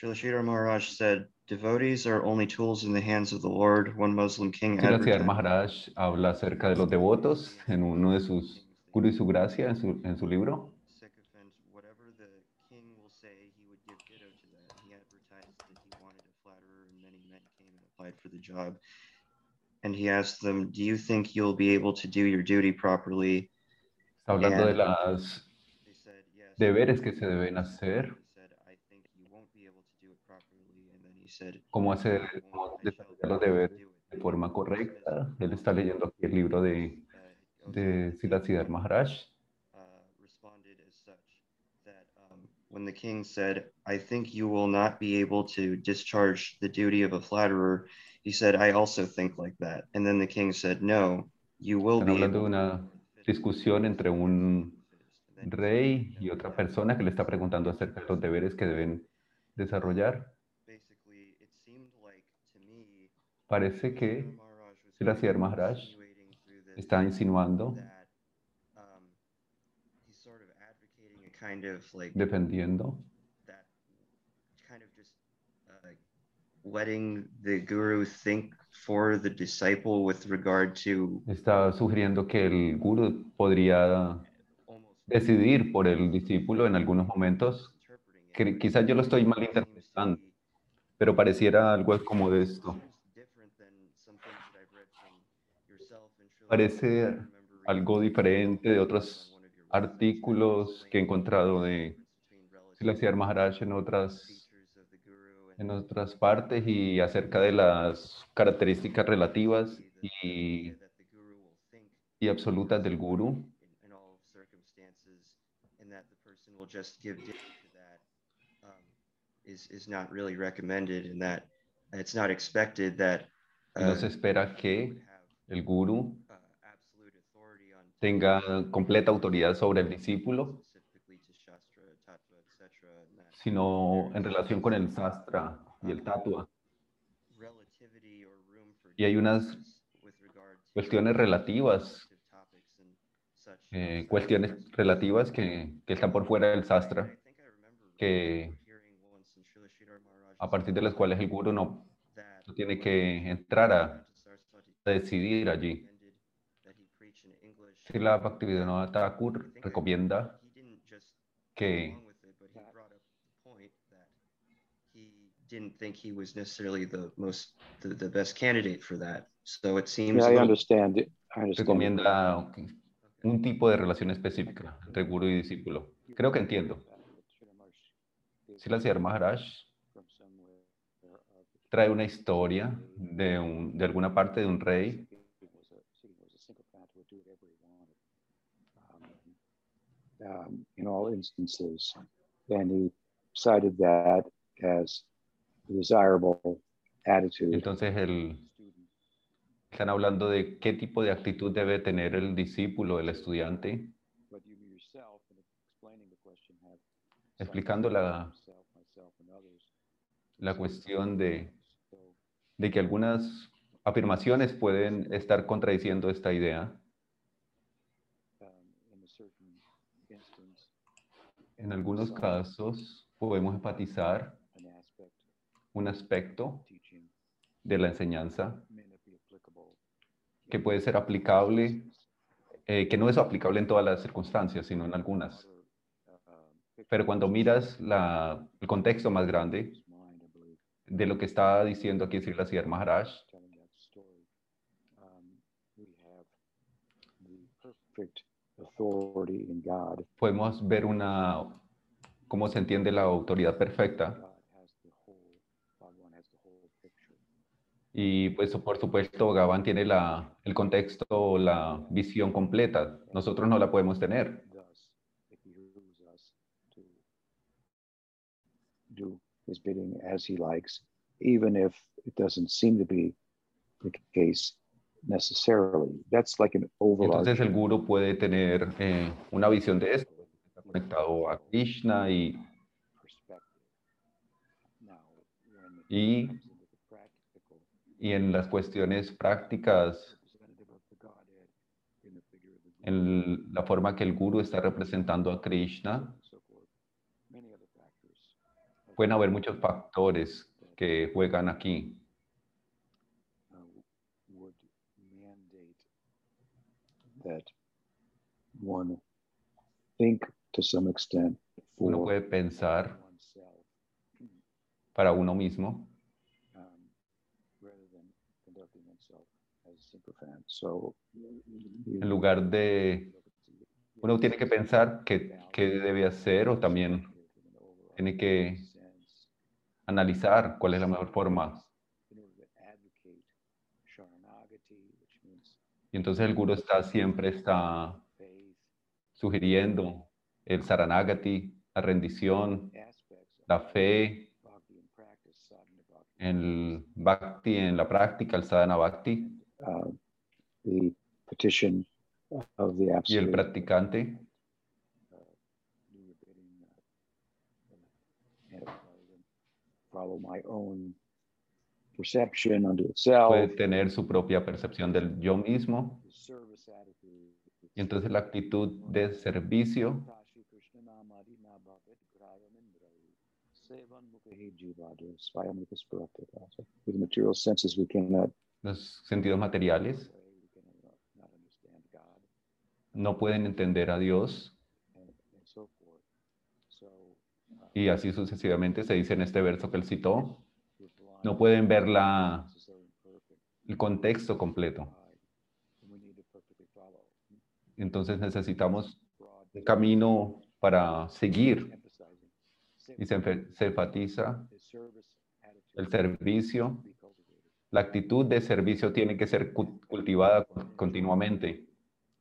Srilashidhar Maharaj said, devotees are only tools in the hands of the Lord. One Muslim king Srila advertised. Maharaj habla acerca de los devotos en uno de sus Guru y su gracia en su, en su libro. Whatever the king will say, he would give ditto to that. He advertised that he wanted a flatterer, and many men came and applied for the job. And he asked them, Do you think you'll be able to do your duty properly? Está hablando de Yeah. las said, Yes. deberes que se deben hacer, cómo hacer, "I cómo desarrollar los deberes it." de forma correcta. Él está leyendo aquí el libro de, Uh, de Siddhar Maharaj. uh, um, when the king said, I think you will not be able to discharge the duty of a flatterer, he said, I also think like that. And then the king said, No, you will Están be hablando de able una discusión entre un rey y otra persona que le está preguntando acerca de los deberes que deben desarrollar. Basically, it seemed like to me Parece que Siddhar Maharaj está insinuando, defendiendo, está sugiriendo que el guru podría decidir por el discípulo en algunos momentos. quizás yo lo estoy malinterpretando, pero pareciera algo como de esto. seems different than some things that I've read from yourself and Srila Parece algo diferente de otros artículos que he encontrado de relative Maharaj en otras, en otras partes y acerca de las características relativas y, y absolutas del guru. no se espera que el guru uh, absolute authority on tenga completa autoridad sobre el discípulo, sino en relación con el sastra y el tatua. Y hay unas cuestiones relativas, eh, cuestiones relativas que, que están por fuera del sastra, que a partir de las cuales el guru no, no tiene que entrar a decidir allí. recommended that he preach Srila Bhaktivedanta Thakur recomienda que didn't think he was necessarily the most the, the best candidate for that. So it seems Yeah, I understand it. I understand. recomienda un tipo de relación específica entre guru y discípulo. Creo que entiendo. Siddhar Maharaj trae una historia de, un- de alguna parte de un rey Um, in all instances, and he cited that as a desirable attitude. Entonces el, están hablando de qué tipo de actitud debe tener el discípulo, el estudiante, explicando la, la cuestión de, de que algunas afirmaciones pueden estar contradiciendo esta idea. um, in a certain instance, En algunos casos podemos enfatizar un aspecto de la enseñanza que puede ser aplicable, eh, que no es aplicable en todas las circunstancias, sino en algunas. Pero cuando miras la- el contexto más grande de lo que está diciendo aquí Srila Siddhar Maharaj, authority in God. podemos ver una, cómo se entiende la autoridad perfecta. Y pues por supuesto Bhagavan tiene la, el contexto, la visión completa. Nosotros no la podemos tener. Thus, it behooves us to do his bidding as he likes, even if it doesn't seem to be the case necessarily. That's like an Entonces el guru puede tener eh, una visión de esto. Está conectado a Krishna y, y, y en las cuestiones prácticas, en la forma que el guru está representando a Krishna. Pueden haber muchos factores que juegan aquí. That one think to some extent Uno for puede pensar oneself para uno mismo um, rather than conducting oneself as a sycophant. So you en lugar de... Uno tiene que pensar qué, qué debe hacer o también tiene que analizar cuál es la mejor forma. Y entonces el gurú está siempre está sugiriendo el saranagati, la rendición, la fe, el bhakti en la práctica, el sadhana bhakti. Uh, the petition of the y el absolute practicante. Uh, than follow my own perception unto itself. puede tener su propia percepción del yo mismo. Y entonces la actitud de servicio los sentidos materiales no pueden entender a Dios. Y así sucesivamente se dice en este verso que él citó no pueden ver la, el contexto completo. Entonces necesitamos un camino para seguir. Y se, se enfatiza el servicio. La actitud de servicio tiene que ser cu- cultivada con- continuamente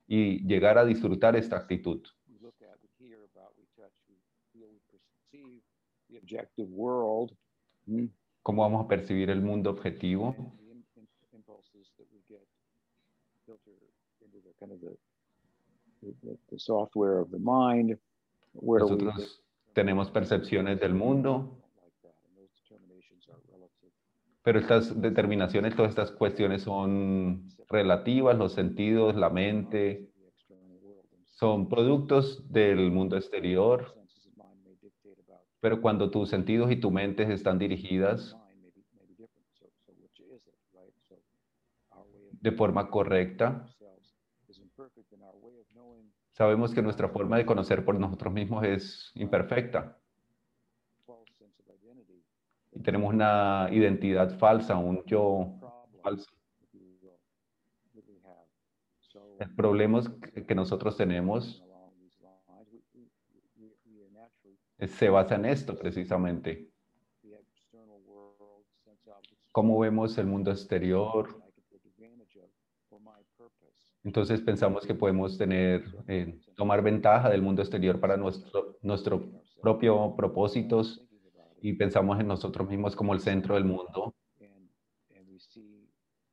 y llegar a disfrutar esta actitud. ¿Cómo vamos a percibir el mundo objetivo? Nosotros tenemos percepciones del mundo, pero estas determinaciones, todas estas cuestiones son relativas, los sentidos, la mente, The external world themselves. son productos del mundo exterior, pero cuando tus sentidos y tu mente están dirigidas mind may be, may be different. So, so which is it, right? So our way of de forma correcta, sabemos que nuestra forma de conocer por nosotros mismos es imperfecta y tenemos una identidad falsa, un yo falso. if you will, that we have. So El problema es que nosotros tenemos se basa en esto precisamente. Cómo vemos el mundo exterior. I can take advantage of for my purpose. Entonces pensamos que podemos tener, eh, tomar ventaja del mundo exterior para nuestro, nuestro propio propósitos y pensamos en nosotros mismos como el centro del mundo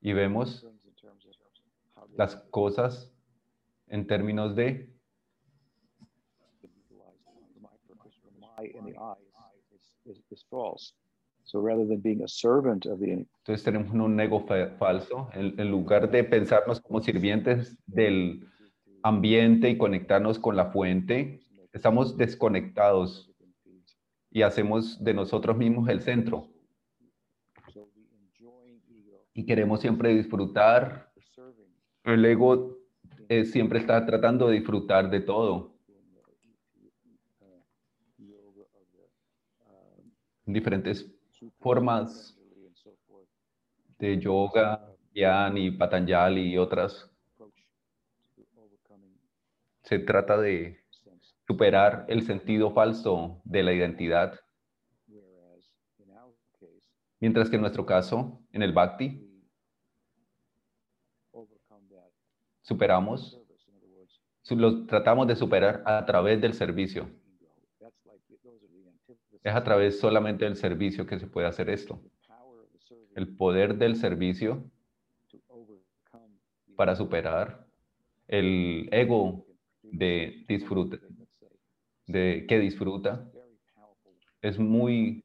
y vemos las cosas en términos de So rather than being a servant of the Entonces tenemos un ego fa- falso. En, lugar de pensarnos como sirvientes del ambiente y conectarnos con la fuente, estamos desconectados y hacemos de nosotros mismos el centro. Y queremos siempre disfrutar. El ego siempre está tratando de disfrutar de todo. Diferentes formas de yoga, Yan y Patanjali y otras. Se trata de superar el sentido falso de la identidad. Mientras que en nuestro caso, en el Bhakti, superamos, service. In other words, su- lo tratamos de superar a través del servicio. ego. That's like those are the antitheses. Es a través solamente del servicio que se puede hacer esto. El poder del servicio para superar el ego de disfrute, de que disfruta, es muy,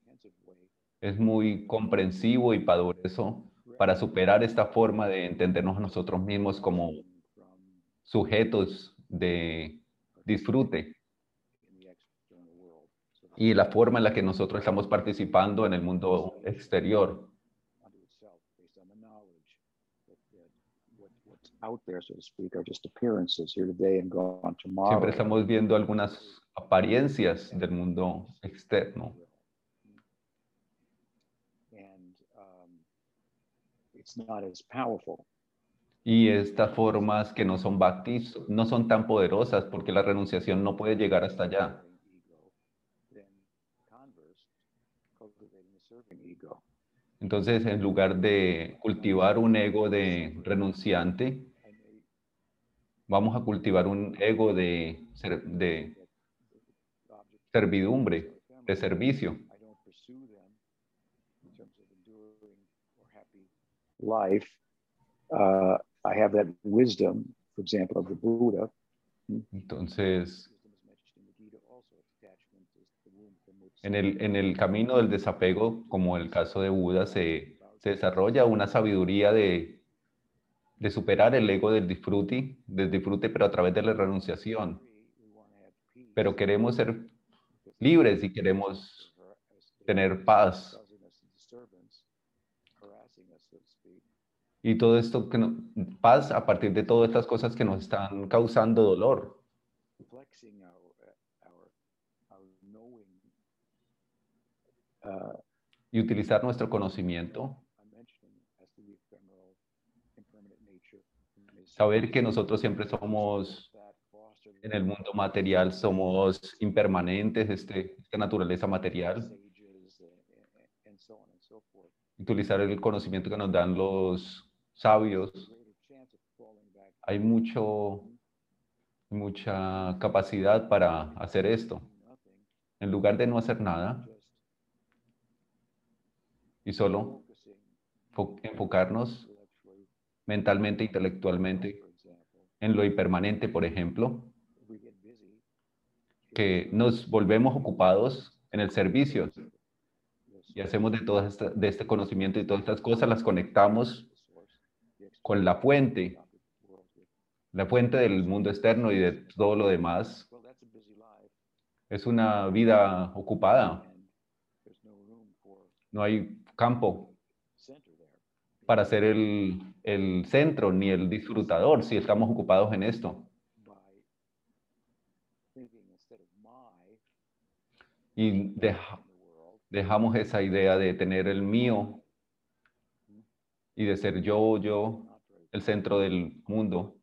es muy comprensivo y poderoso para superar esta forma de entendernos nosotros mismos como sujetos de disfrute in the external world. So y la forma en la que nosotros estamos participando en el mundo exterior. Siempre estamos viendo algunas apariencias del mundo externo. Y estas formas que no son bhaktis no son tan poderosas porque la renunciación no puede llegar hasta allá. Ego, then converse, cultivating the serving ego. Entonces, en lugar de cultivar un ego de renunciante, vamos a cultivar un ego de, de servidumbre, de servicio. I don't pursue them in terms of enduring or happy life. Uh, I have that wisdom, for example, of the Buddha. Entonces, Wisdom is mentioned in the Gita also. Attachment is the womb from which en el, en el camino del desapego, como el caso de Buda, se, se desarrolla una sabiduría de, de superar el ego del disfrute, del disfrute, pero a través de la renunciación. Pero queremos ser libres y queremos tener paz. Y todo esto, que no- paz a partir de todas estas cosas que nos están causando dolor. Y utilizar nuestro conocimiento, saber que nosotros siempre somos en el mundo material, somos impermanentes, este, esta naturaleza material. Utilizar el conocimiento que nos dan los sabios. Hay mucho, mucha capacidad para hacer esto. En lugar de no hacer nada y solo enfocarnos mentalmente, intelectualmente en lo impermanente, por ejemplo, que nos volvemos ocupados en el servicio y hacemos de, esta- de este conocimiento y todas estas cosas, las conectamos con la fuente, la fuente del mundo externo y de todo lo demás. Es una vida ocupada, no hay campo para ser el, el centro ni el disfrutador si estamos ocupados en esto. Y deja- dejamos esa idea de tener el mío y de ser yo, yo, el centro del mundo.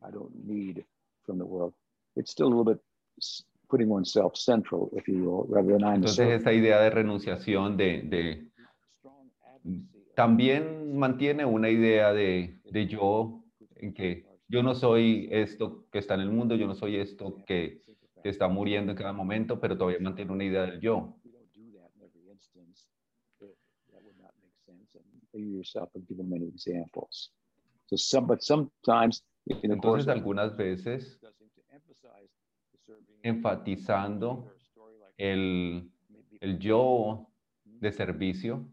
I don't need from the world. It's still a little bit putting oneself central, if you will, rather than I'm Entonces esa idea de renunciación, de, de- también mantiene una idea de, de yo, en que yo no soy esto que está en el mundo, yo no soy esto que, que está muriendo en cada momento, pero todavía mantiene una idea del yo. Entonces algunas veces discussing to emphasize the serving enfatizando el, el yo de servicio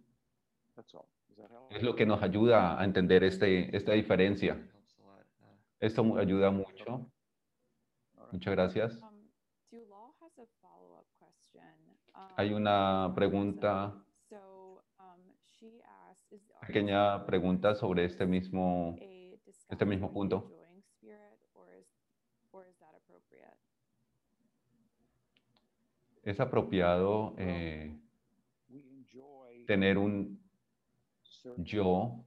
es lo que nos ayuda a entender este, esta diferencia. Esto ayuda mucho. Muchas gracias. Um. Hay Um, una pregunta, um, pequeña pregunta sobre este mismo, este mismo punto. enjoying spirit, or is, or is that appropriate? ¿Es apropiado eh, tener un yo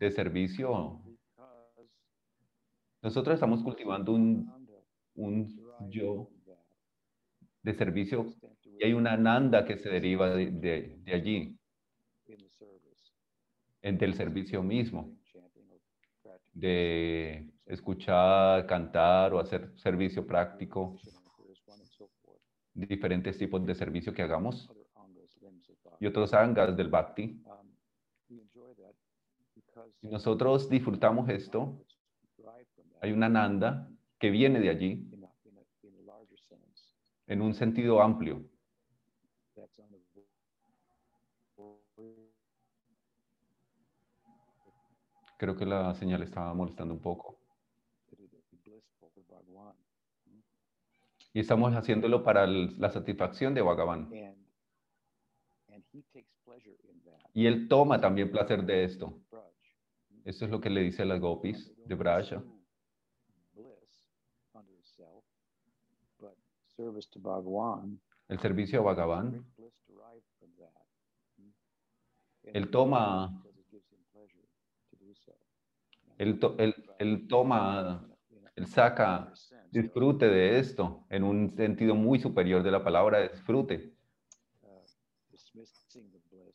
de servicio? Nosotros estamos cultivando un, yo de servicio y hay una nanda que se deriva de, de- de allí, del servicio mismo, de escuchar, cantar o hacer servicio práctico, there's one and so forth, diferentes tipos de servicio que hagamos y otros angas del bhakti. Um, Y nosotros disfrutamos esto, hay una nanda que viene de allí en un sentido amplio. Creo que la señal estaba molestando un poco. that it would be blissful. for Bhagavan. Y estamos haciéndolo para la satisfacción de Bhagavan. And, and he takes pleasure in that. Y él toma también placer de esto. Esto es lo que le dice a las gopis de Braja. El servicio a Bhagavan. And Él toma-. Él, to- él- él toma, él saca disfrute de esto en un sentido muy superior de la palabra disfrute. uh, dismissing the bliss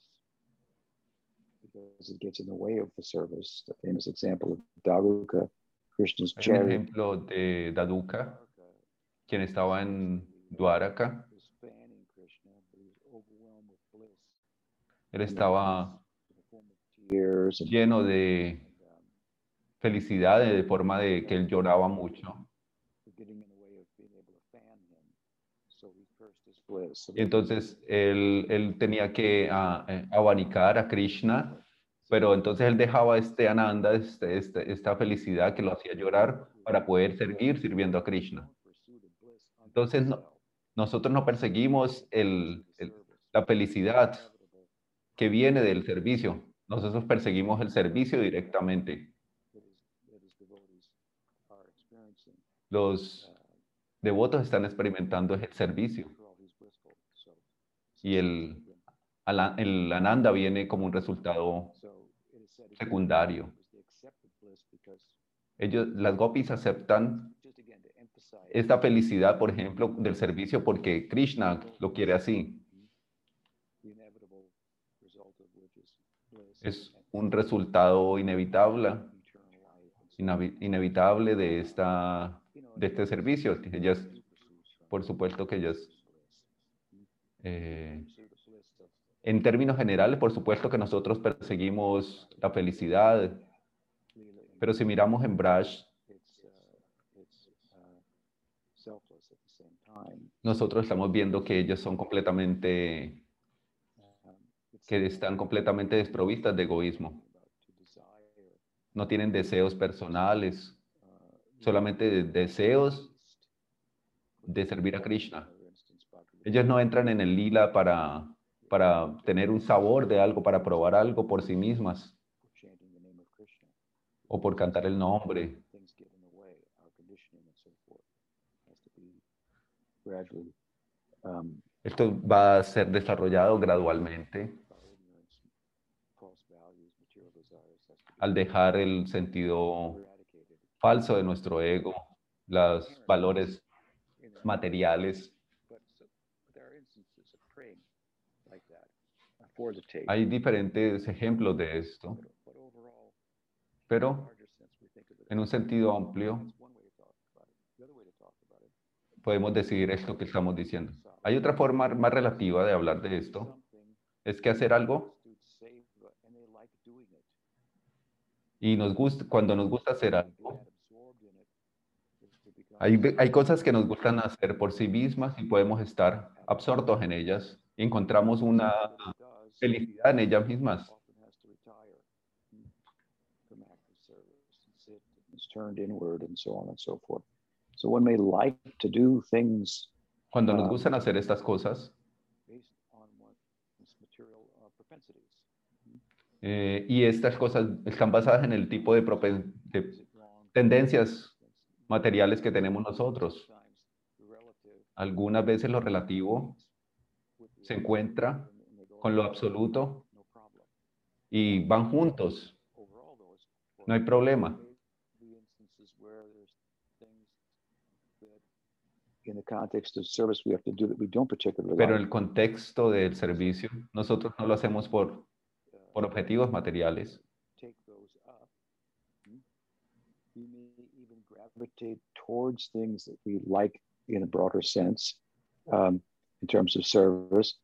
because it gets in the way of the service. The famous example of Daruka, Krishna's Hay un chariot. ejemplo de Daduka, quien estaba en Dwaraka. Él estaba lleno de um, felicidad de forma de que él lloraba mucho. were getting in the way of being able to fan him. So he cursed his bliss. So Y entonces él, tenía que ah, eh, abanicar a Krishna, pero entonces él dejaba este ananda, este, este- esta felicidad que lo hacía llorar para poder seguir sirviendo a Krishna. Entonces, no- Nosotros no perseguimos el- la felicidad que viene del servicio. Nosotros perseguimos el servicio directamente. Los devotos están experimentando el servicio y el, el ananda viene como un resultado secundario. Ellos, las gopis aceptan esta felicidad, por ejemplo, del servicio porque Krishna lo quiere así. Es un resultado inevitable, inevitable de, esta, de este servicio. Ellas, por supuesto que ellas, eh, en términos generales, por supuesto que nosotros perseguimos la felicidad, pero si miramos en Braj, nosotros estamos viendo que ellas son completamente, que están completamente desprovistas de egoísmo. No tienen deseos personales, solamente de- deseos de servir a Krishna. Ellos no entran en el lila para, para tener un sabor de algo, para probar algo por sí mismas o por cantar el nombre. Esto va a ser desarrollado gradualmente al dejar el sentido falso de nuestro ego, los valores materiales. But, so, but there are instances of praying like that uh, for the tape. Hay diferentes ejemplos de esto, pero en un sentido amplio podemos decir esto que estamos diciendo. Hay otra forma más relativa de hablar de esto, es que hacer algo y nos gusta, cuando nos gusta hacer algo, hay, hay cosas que nos gustan hacer por sí mismas y podemos estar absortos en ellas encontramos una felicidad en ellas mismas. Cuando nos Ah. gustan hacer estas cosas uh, eh, y estas cosas están basadas en el tipo de, de tendencias materiales que tenemos nosotros. Algunas veces lo relativo se encuentra con lo absoluto y van juntos, no hay problema. Pero en el contexto del servicio, nosotros no lo hacemos por, por objetivos materiales. hmm, We may even gravitate towards things that we like in a broader sense, um, in terms of service,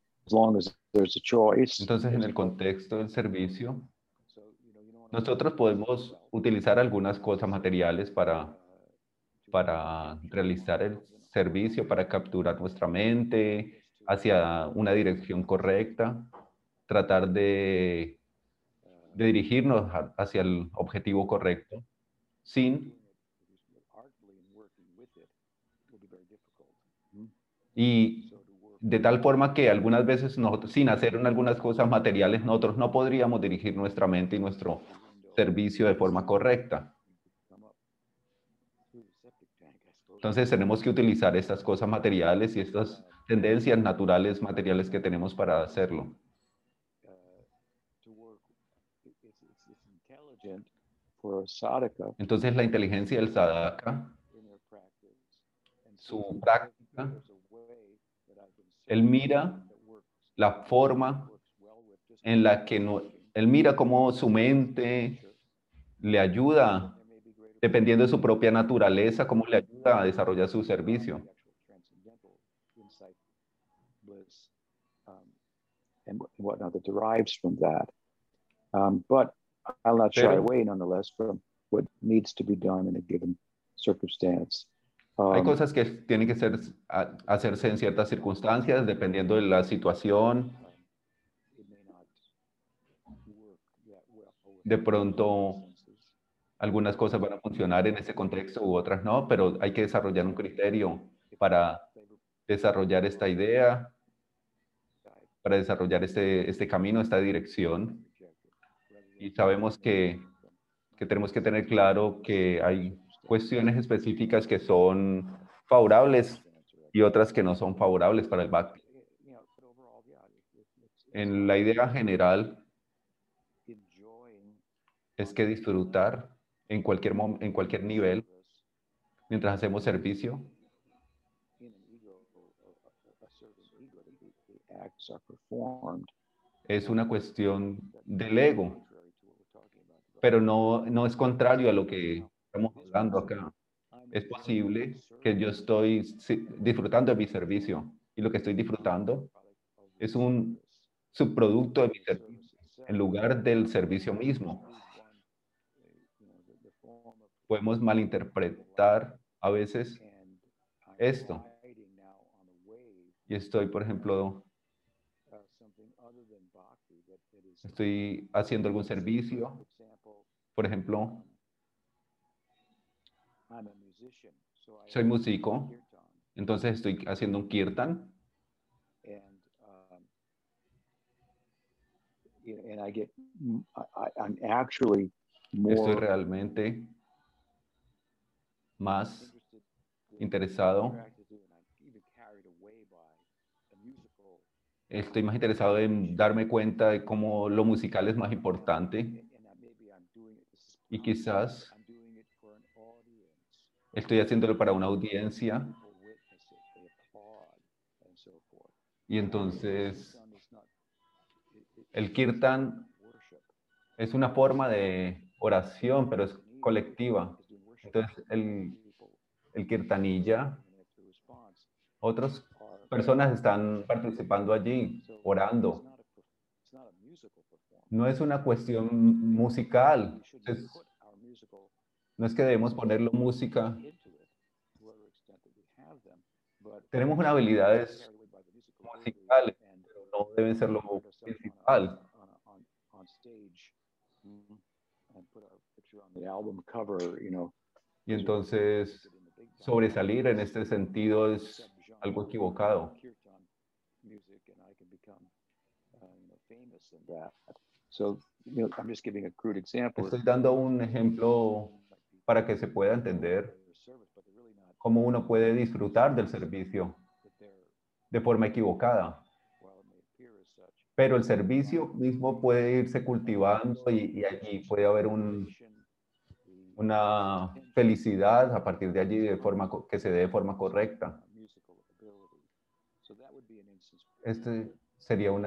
Entonces, en el contexto del servicio, nosotros podemos utilizar algunas cosas materiales para, para realizar el servicio, para capturar nuestra mente hacia una dirección correcta, tratar de, de dirigirnos hacia el objetivo correcto, sin Y de tal forma que algunas veces nosotros, sin hacer algunas cosas materiales, nosotros no podríamos dirigir nuestra mente y nuestro servicio de forma correcta. Entonces tenemos que utilizar estas cosas materiales y estas tendencias naturales materiales que tenemos para hacerlo. Entonces la inteligencia del sadhaka, su práctica, él mira la forma en la que no, él mira cómo su mente le ayuda, dependiendo de su propia naturaleza, cómo le ayuda a desarrollar su servicio. and Um. Hay Um, cosas que tienen que ser, a- hacerse en ciertas circunstancias, dependiendo de la situación. De pronto, algunas cosas van a funcionar en ese contexto u otras no, pero hay que desarrollar un criterio para desarrollar esta idea, para desarrollar este, este camino, esta dirección. Y sabemos que, que tenemos que tener claro que hay cuestiones específicas que son favorables y otras que no son favorables para el Bhakti. En la idea general es que disfrutar en cualquier, en cualquier nivel, mientras hacemos servicio, es una cuestión del ego, pero no, no es contrario a lo que estamos hablando acá. Es posible que yo estoy disfrutando de mi servicio y lo que estoy disfrutando es un subproducto de mi servicio en lugar del servicio mismo. Podemos malinterpretar a veces esto. y estoy, por ejemplo, estoy haciendo algún servicio, por ejemplo, soy músico, entonces estoy haciendo un kirtan. Um, estoy realmente más interesado, estoy más interesado en darme cuenta de cómo lo musical es más importante. Y quizás estoy haciéndolo para una audiencia y entonces el kirtan es una forma de oración, pero es colectiva. Entonces el, el kirtanilla, otras personas están participando allí, orando. No es una cuestión musical, es- no es que debemos ponerlo música. Tenemos unas habilidades musicales, pero no deben ser lo principal. Y entonces sobresalir en este sentido es algo equivocado. So, you know, I'm just giving a crude example. Estoy dando un ejemplo para que se pueda entender cómo uno puede disfrutar del servicio de forma equivocada. Pero el servicio mismo puede irse cultivando y, y allí puede haber un, una felicidad a partir de allí de forma que se dé de forma correcta. Este sería un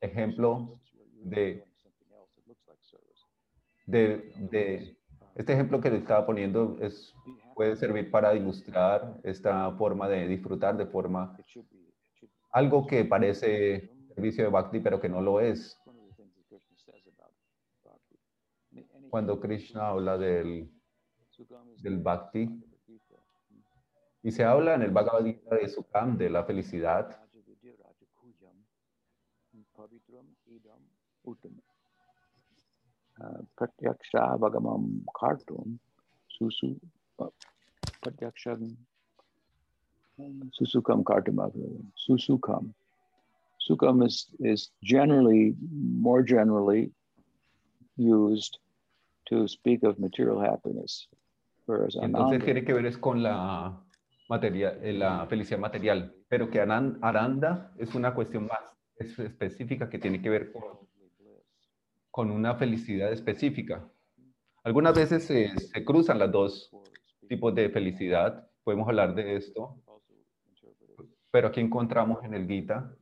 ejemplo de, de, de- este ejemplo que le estaba poniendo es, puede servir para ilustrar esta forma de disfrutar de forma algo que parece servicio de bhakti pero que no lo es. Cuando Krishna habla del, del bhakti y se habla en el Bhagavad Gita de Sukam, de la felicidad, Pratyaksha Bhagamam Kartum Susu Pratyaksham Susukam Kartamava. Susukam. Sukam is, is generally, more generally used to speak of material happiness. Whereas Entonces tiene que ver es con la, materia- eh, la felicidad material, pero que Aranda es una cuestión más es- específica que tiene que ver con, con una felicidad específica. Algunas veces se, cruzan las dos tipos de felicidad, podemos hablar de esto, pero aquí encontramos en el Gita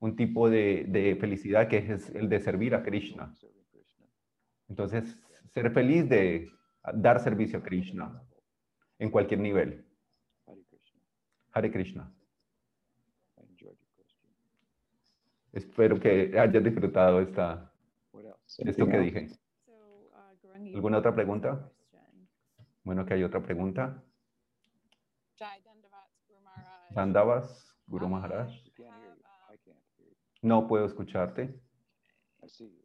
un tipo de, de felicidad que es el de servir a Krishna. Entonces, ser feliz de dar servicio a Krishna en cualquier nivel. Hare Krishna. Hare Krishna. I enjoyed your question. Espero que hayas disfrutado esta, esto que dije. Uh, ¿Alguna otra pregunta? Bueno, que hay otra pregunta. Dandavas, Guru Maharaj. Um, you. No puedo escucharte. I see you.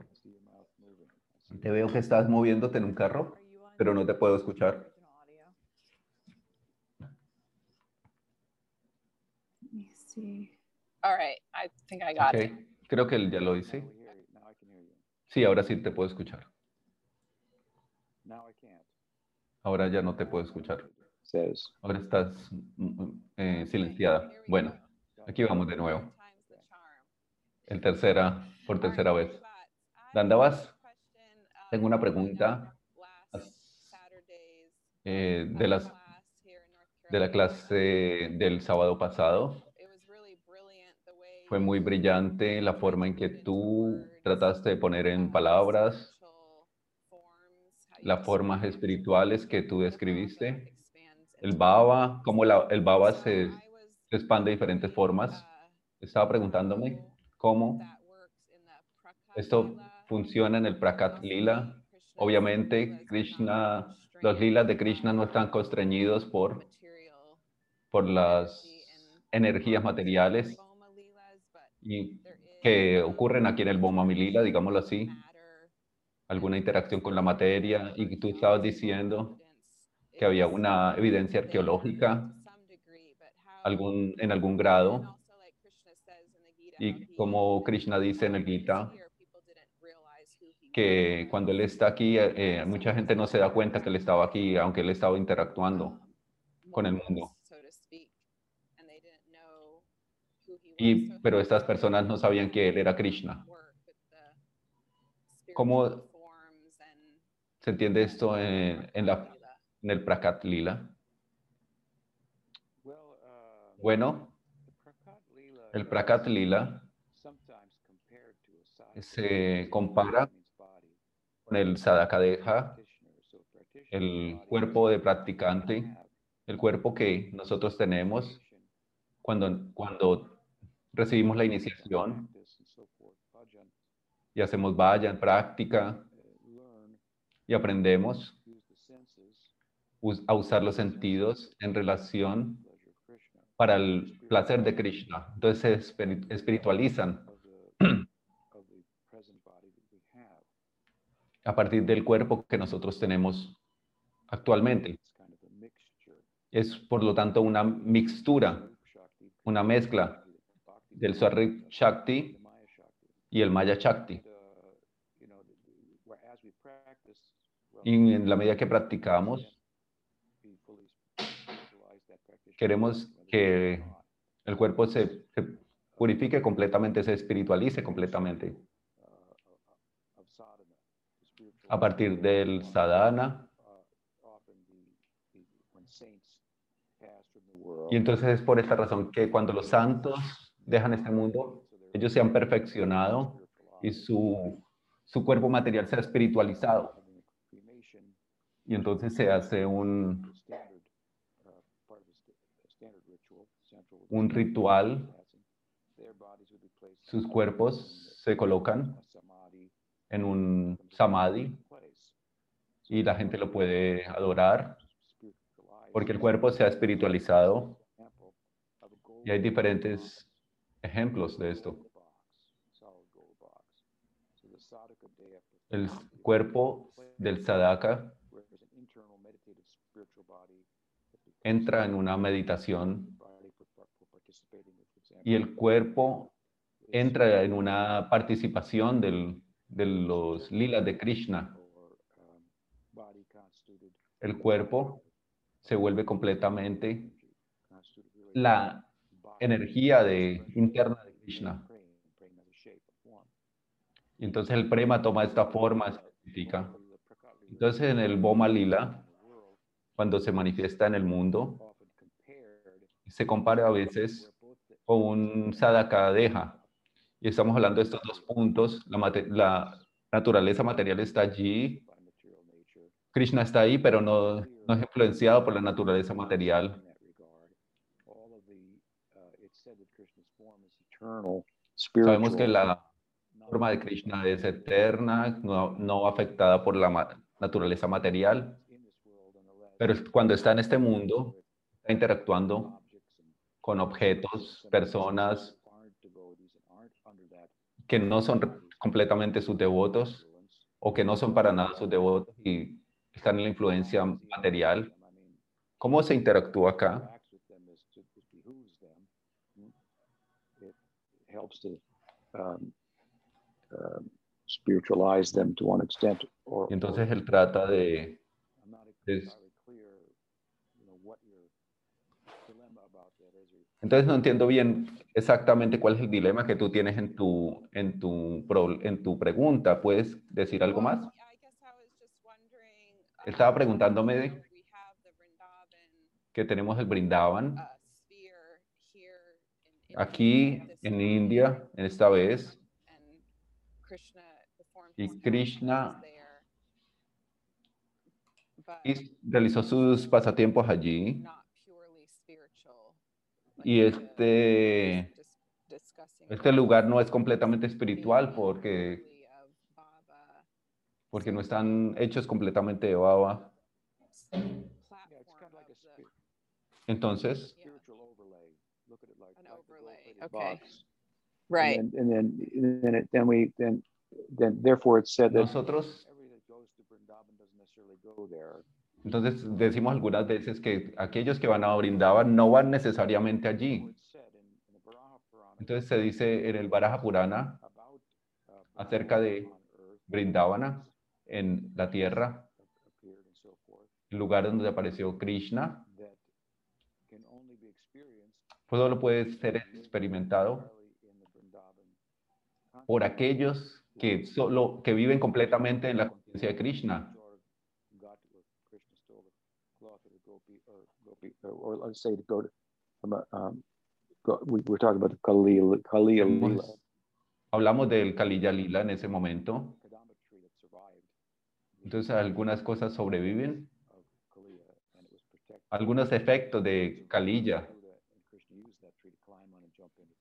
I see your mouth moving. I see Te veo que estás moviéndote en un carro, pero no te puedo escuchar. All right, I think I got it. Ok, creo que ya lo you. Sí, ahora sí te puedo escuchar. Now I can't. Ahora ya no te puedo escuchar. Ahora estás mm, mm, eh, silenciada. Bueno, aquí vamos de nuevo. El tercera, por tercera vez. Dandavas, uh, tengo una pregunta eh, uh, de, las, de la clase del sábado pasado. It was really brilliant the way Fue muy brillante la forma en que tú trataste de poner en palabras las formas espirituales que tú describiste. El baba, cómo el baba se, expande de diferentes formas. Estaba preguntándome cómo esto funciona en el Prakat Lila. Obviamente, Krishna, los lilas de Krishna no están constreñidos por, por las energías materiales y que ocurren aquí en el Boma Lila, digámoslo así, alguna interacción con la materia y tú estabas diciendo que había una evidencia arqueológica algún, en algún grado y como Krishna dice en el Gita, que cuando él está aquí, eh, eh, mucha gente no se da cuenta que él estaba aquí, aunque él estaba interactuando. con el mundo. Y, pero estas personas no sabían que él era Krishna. ¿Cómo ¿Se entiende esto en, en la, en el Prakat Lila? Well, uh, Bueno, el Prakat Lila sometimes compared to a sadhaka. se compara con el practitioner el cuerpo de practicante, el cuerpo que nosotros tenemos cuando, cuando recibimos la iniciación y hacemos vayan, práctica y aprendemos a usar los sentidos en relación para el placer de Krishna. Entonces se espiri- espiritualizan a partir del cuerpo que nosotros tenemos actualmente. Es por lo tanto una mixtura, una mezcla del Swarup Shakti y el Maya Shakti. Y en la medida que practicamos, queremos que el cuerpo se, purifique completamente, se espiritualice completamente. A partir del sadhana, y entonces es por esta razón que cuando los santos dejan este mundo, ellos se han perfeccionado y su, su cuerpo material se ha espiritualizado. Y entonces se hace un, un ritual, sus cuerpos se colocan en un samadhi y la gente lo puede adorar porque el cuerpo se ha espiritualizado. Y hay diferentes ejemplos de esto. El cuerpo del spiritual entra en una meditación y el cuerpo entra en una participación del- de los lilas de Krishna. um, El cuerpo se vuelve completamente la energía de, interna de Krishna. Y entonces el prema toma esta forma específica. Entonces en el Boma Lila, cuando se manifiesta en el mundo, se compara a veces con un Sadakadeja. Y estamos hablando de estos dos puntos. La, la naturaleza material está allí, Krishna está ahí, pero no, no es influenciado por la naturaleza material. in that regard. All of the, uh, it's said that Krishna's form is eternal, Sabemos que la forma de Krishna es eterna, no, no afectada por la ma- naturaleza material, pero cuando está en este mundo, está interactuando con objetos, personas que no son completamente sus devotos o que no son para nada sus devotos y están en la influencia material. ¿Cómo se interactúa acá? interacts with them as to, it behooves them. Mm. It helps to um, um, spiritualize them to one extent, or, entonces él trata de, I'm not es- entirely clear, you know, what your dilemma about that is. or- entonces no entiendo bien exactamente cuál es el dilema que tú tienes en tu, en tu, pro- en tu pregunta. ¿Puedes decir algo más? I guess I was just wondering, Estaba um, preguntándome de- know, we have the Vrindavan, Que tenemos el Brindavan uh, sphere here in aquí en India, en esta vez, and Krishna performed y Krishna realizó sus pasatiempos allí. Y este, este lugar no es completamente espiritual porque, porque no están hechos completamente de baba. Yeah, okay. box. Right. And then, and then, and then, it, then we, then, then therefore it's said that nosotros, everybody that goes to Vrindavan doesn't necessarily go there. entonces decimos algunas veces que aquellos que van a Brindavan no van necesariamente allí. Entonces se dice en el Baraja Purana, uh, acerca de Brindavana, en la tierra, el lugar donde apareció Krishna, that can only be experienced solo lo puede ser experimentado por aquellos que solo que viven completamente en la conciencia de Krishna. Hemos- Hablamos del Kaliya Lila en ese momento. Entonces algunas cosas sobreviven, algunos efectos de Kaliya Buddha and Krishna used that tree to climb on and jump into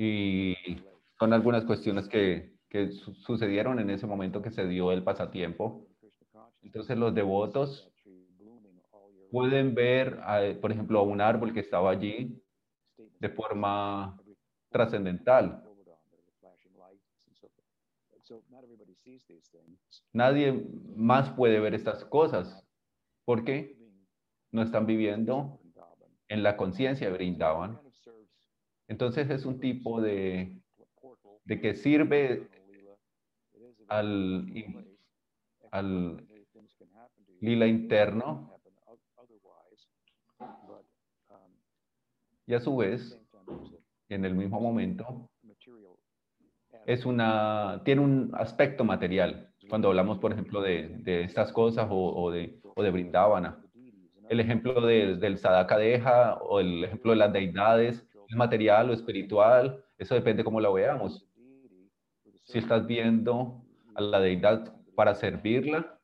y son algunas cuestiones que, que su- sucedieron en ese momento que se dio el pasatiempo. Entonces los devotos pueden ver, por ejemplo, a un árbol que estaba allí de forma trascendental. Nadie más puede ver estas cosas porque no están viviendo en la conciencia de Brindavan. Entonces es un tipo de, de que sirve al, al lila interno y a su vez, en el mismo momento, es una, tiene un aspecto material. Cuando hablamos, por ejemplo, de, de estas cosas o, de, o de Brindavana. El ejemplo de- del Sadaka Deja o el ejemplo de las deidades, ¿es material o espiritual? Eso depende cómo lo veamos. Si estás viendo a la deidad para servirla,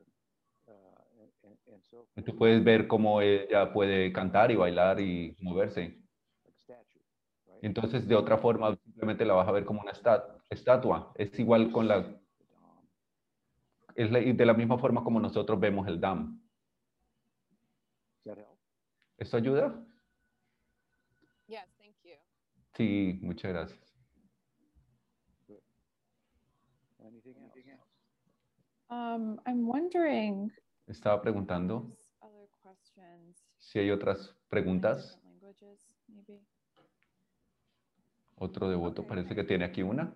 tú puedes ver cómo ella puede cantar y bailar y moverse. Entonces, de otra forma, simplemente la vas a ver como una esta- estatua. Es igual con la, es de la misma forma como nosotros vemos el Dam. ¿Esto ayuda? Sí, muchas gracias. Um, I'm wondering Estaba preguntando other questions. Si hay otras preguntas, otro devoto parece que tiene aquí una.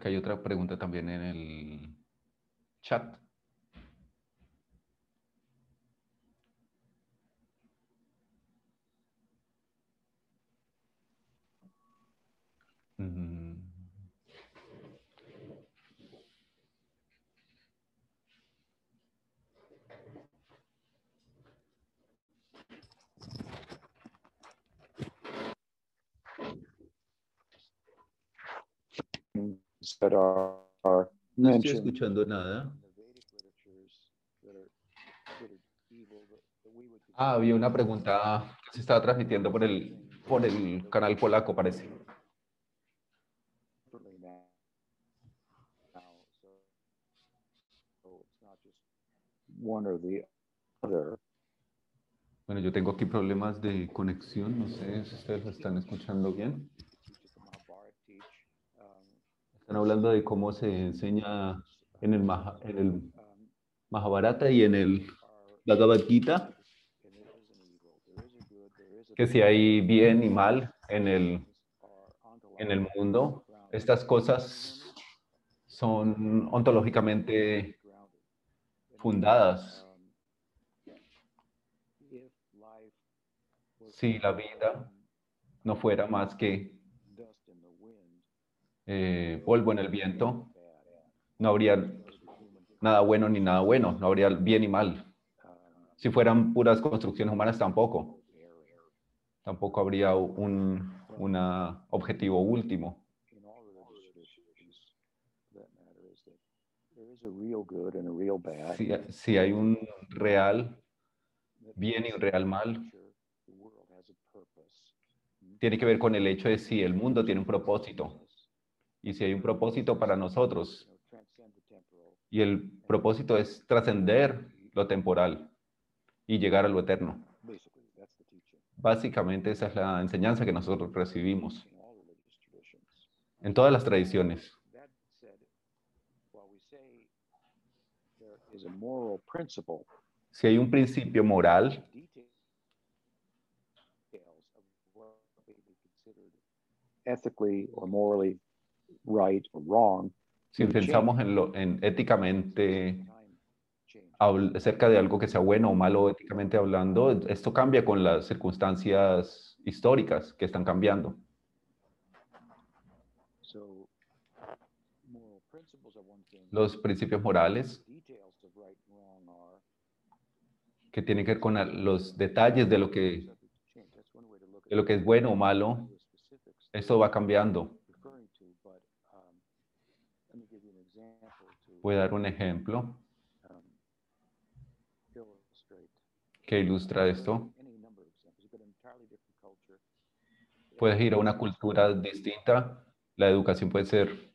Acá hay otra pregunta también en el chat. Mm. That are, are No estoy mentioned escuchando nada. Ah, había una pregunta que se estaba transmitiendo por el, por el canal polaco, parece. Bueno, yo tengo aquí problemas de conexión, no sé si ustedes lo están escuchando bien. Teach the Mahabharata teach. Um, Están hablando de cómo se enseña en el, Maha- en el Mahabharata y en el Bhagavad Gita, que si hay bien y mal en el, en el mundo, estas cosas son ontológicamente fundadas. Si la vida no fuera más que eh, polvo en el viento, no habría nada bueno ni nada bueno, no habría bien y mal. Si fueran puras construcciones humanas, tampoco. Tampoco habría un una objetivo último. Si, si hay un real bien y un real mal, tiene que ver con el hecho de si el mundo tiene un propósito. Y si hay un propósito para nosotros, y el propósito es trascender lo temporal y llegar a lo eterno. Básicamente esa es la enseñanza que nosotros recibimos en todas las tradiciones. Si hay un principio moral, ethically or morally right or wrong, si pensamos en lo en éticamente acerca de algo que sea bueno o malo éticamente hablando, esto cambia con las circunstancias históricas que están cambiando. Los principios morales que tienen que ver con los detalles de lo que, de lo que es bueno o malo, esto va cambiando. referring to, but um, let me give you an example to Voy a dar un ejemplo que ilustra esto. Puedes ir a una cultura distinta. La educación puede ser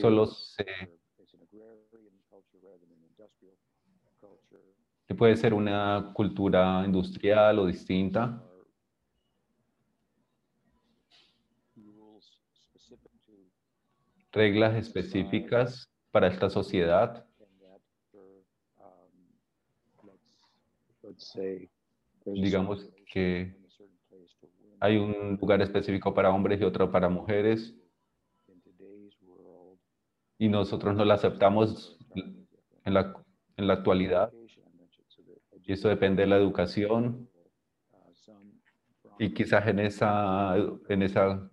Solo se- puede ser una cultura industrial o distinta. Are rules specific to Reglas específicas para esta sociedad. Digamos que. Hay un lugar específico para hombres y otro para mujeres y nosotros no la aceptamos en la, en la actualidad. Y eso depende de la educación y quizás en esa, en esa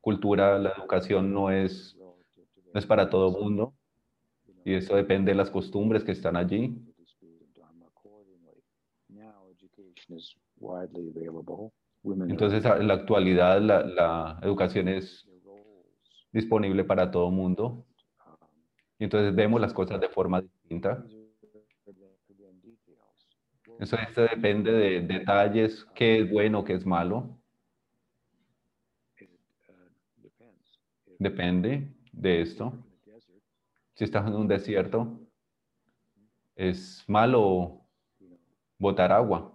cultura la educación no es, no es para todo mundo y eso depende de las costumbres que están allí. Entonces en la actualidad la, la educación es disponible para todo mundo y entonces vemos las cosas de forma distinta. Eso esto depende de detalles, qué es bueno, qué es malo. Depende de esto. Si estás en un desierto, es malo botar agua.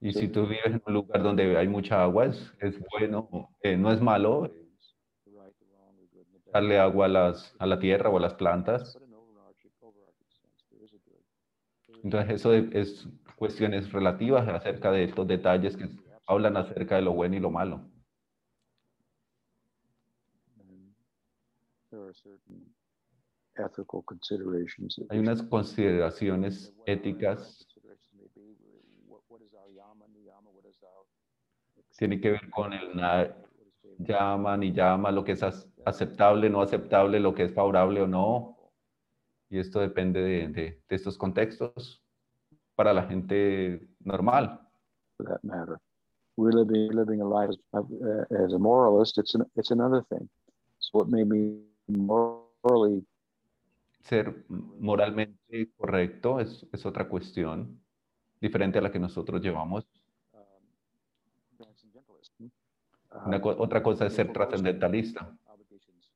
Y si tú vives en un lugar donde hay mucha agua, es, es bueno, eh, no es malo darle agua a, las, a la tierra o a las plantas. Entonces eso es cuestiones relativas acerca de estos detalles que hablan acerca de lo bueno y lo malo. And there are certain ethical considerations. that Hay unas consideraciones éticas, tiene que ver con el is favorable. llama lo que es ac- aceptable, no aceptable, lo que es favorable o no. Y esto depende de, de- de estos contextos para la gente normal. for that matter. We're living living a life as, uh, as a moralist. It's an, it's another thing. So what may be morally Ser moralmente correcto es, es otra cuestión, diferente a la que nosotros llevamos. um, transcendentalist. Una co- otra cosa es ser trascendentalista. Obligations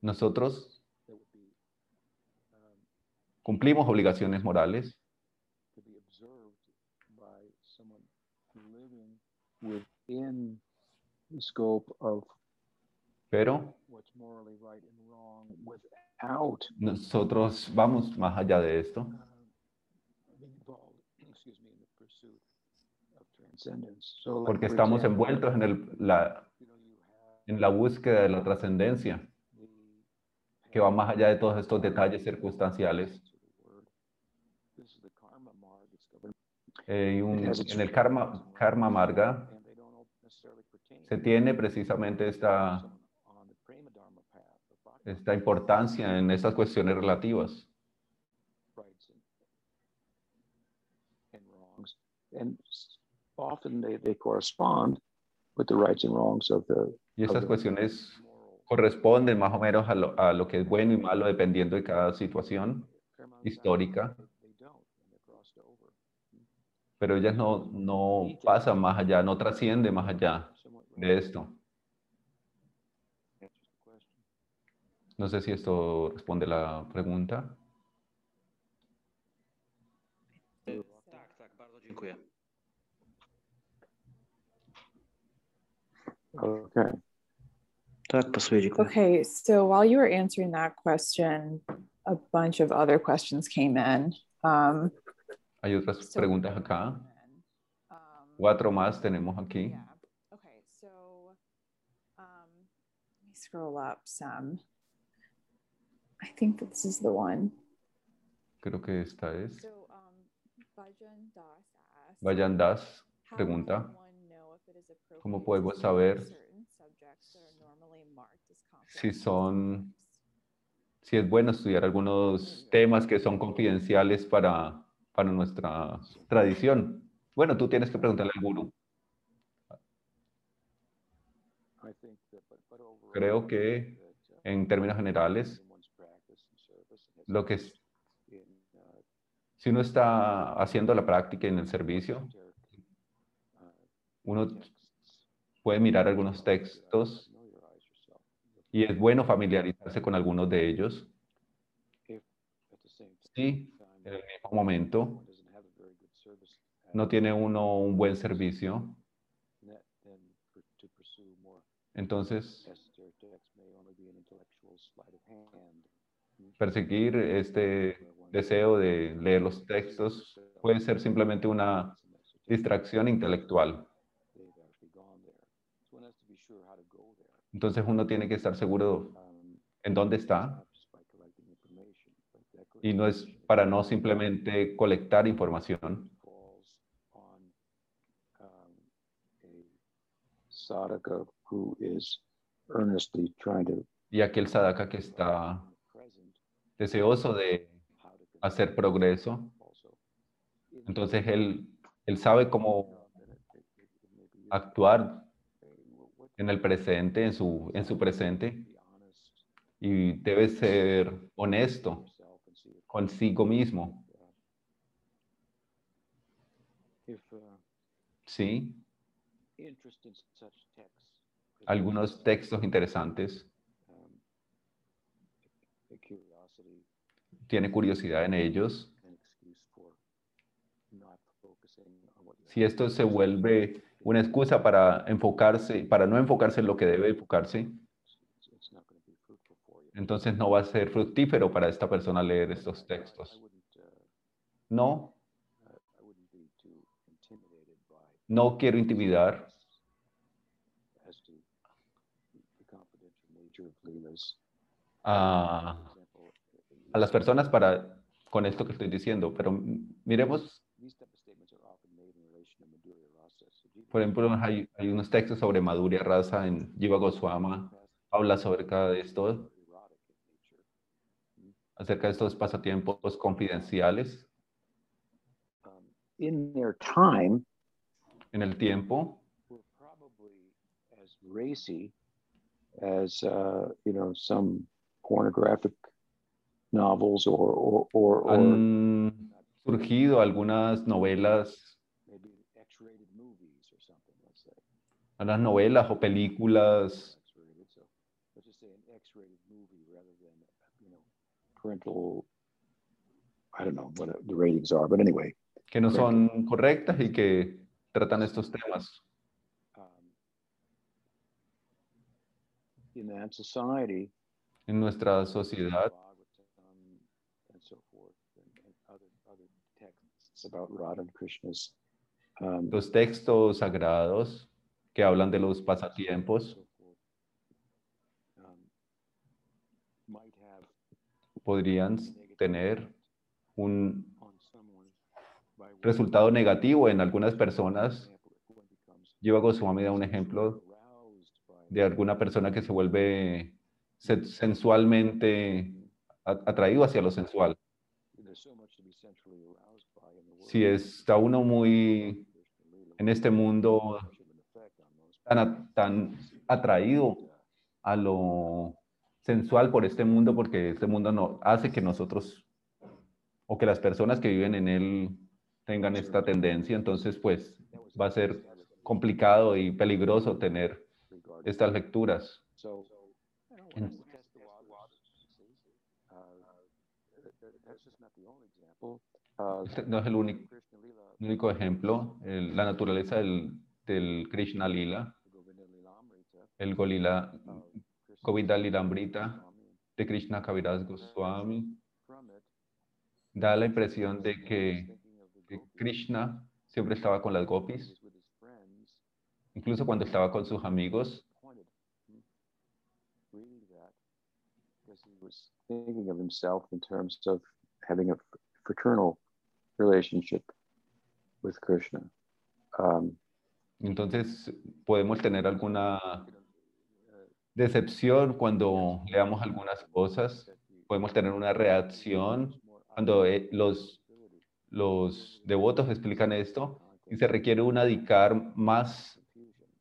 Nosotros um, cumplimos obligaciones morales, to be observed by someone living within the scope of pero what's morally right and wrong without nosotros vamos más allá de esto. being involved, excuse me, in the pursuit of transcendence. So, like, porque estamos envueltos en, el, la, en la búsqueda de la trascendencia, que va más allá de todos estos detalles circunstanciales. This is the karma marg, it's governed- Eh, y un- en el karma, karma marga se tiene precisamente esta, esta importancia en estas cuestiones relativas. rights and, and wrongs. And s- often they, they correspond with the rights and wrongs of the Y estas cuestiones corresponden más o menos a lo, a lo que es bueno y malo dependiendo de cada situación histórica, They don't, and they're crossed over. Pero ellas no, no pasan más allá, no trascienden más allá de esto. No sé si esto responde la pregunta. Okay. Okay, so while you were answering that question, a bunch of other questions came in. Um, Hay otras preguntas acá. Um, Cuatro más tenemos aquí. Um, let me scroll up some. I think this is the one. Creo que esta es. So, um, Das Vayan Das "How pregunta, ¿cómo podemos saber si son- subjects?" si es bueno estudiar algunos temas que son confidenciales para, para nuestra tradición. Bueno, tú tienes que preguntarle al gurú. Creo que uh, En términos generales, lo que es, uh, si uno está haciendo la práctica en el servicio, uh, uno puede mirar algunos textos y es bueno familiarizarse con algunos de ellos. Sí, en el mismo momento. No tiene uno un buen servicio, entonces perseguir este deseo de leer los textos puede ser simplemente una distracción intelectual. Entonces uno tiene que estar seguro en dónde está. Y no es para no simplemente colectar información, y aquel sadaka que está deseoso de hacer progreso, entonces él, él sabe cómo actuar en el presente, en su, en su presente, y debe ser honesto consigo mismo, If uh, ¿sí? algunos textos interesantes, um, tiene curiosidad en ellos. Si esto se vuelve una excusa para enfocarse, para no enfocarse en lo que debe enfocarse, it's, it's not going to be fruitful for you. Entonces no va a ser fructífero para esta persona leer estos textos. No, no quiero intimidar a, example, a las personas para con esto que estoy diciendo, pero miremos, por ejemplo, hay, hay unos textos sobre Madhurya Rasa en Jiva Goswama, habla acerca de esto. Acerca de estos pasatiempos confidenciales Um, in their time, en el tiempo, were probably as racy as uh, you know some pornographic novels or or or, or han surgido algunas novelas, maybe X-rated movies or something. Let's say. Algunas novelas o películas X-rated. So let's just say an X-rated movie rather than you know parental. I don't know what the ratings are, but anyway, que no son correctas y que tratan estos temas. um, in that society, En nuestra sociedad Bhagavatam and so forth, and, and other other texts about Radha and Krishna's um, los textos sagrados que hablan de los pasatiempos so forth, um, might have podrían tener un resultado negativo en algunas personas. Lleva Goswami da un ejemplo de alguna persona que se vuelve se- sensualmente atraído hacia lo sensual. Si está uno muy en este mundo tan, tan atraído a lo sensual por este mundo porque este mundo no hace que nosotros o que las personas que viven en él tengan esta tendencia, entonces pues va a ser complicado y peligroso tener estas lecturas. Este no es el único, ejemplo, el- la naturaleza del, del Krishna Lila, el Golila, Goswami, de Krishna Kaviraj Goswami, da la impresión de que, Krishna siempre estaba con las gopis, incluso cuando estaba con sus amigos, pointed, reading that, because he was thinking of himself in terms of having a fraternal relationship with Krishna. Um, Entonces podemos tener alguna decepción cuando leamos algunas cosas, podemos tener una reacción cuando eh, los, los devotos explican esto y se requiere un adicar más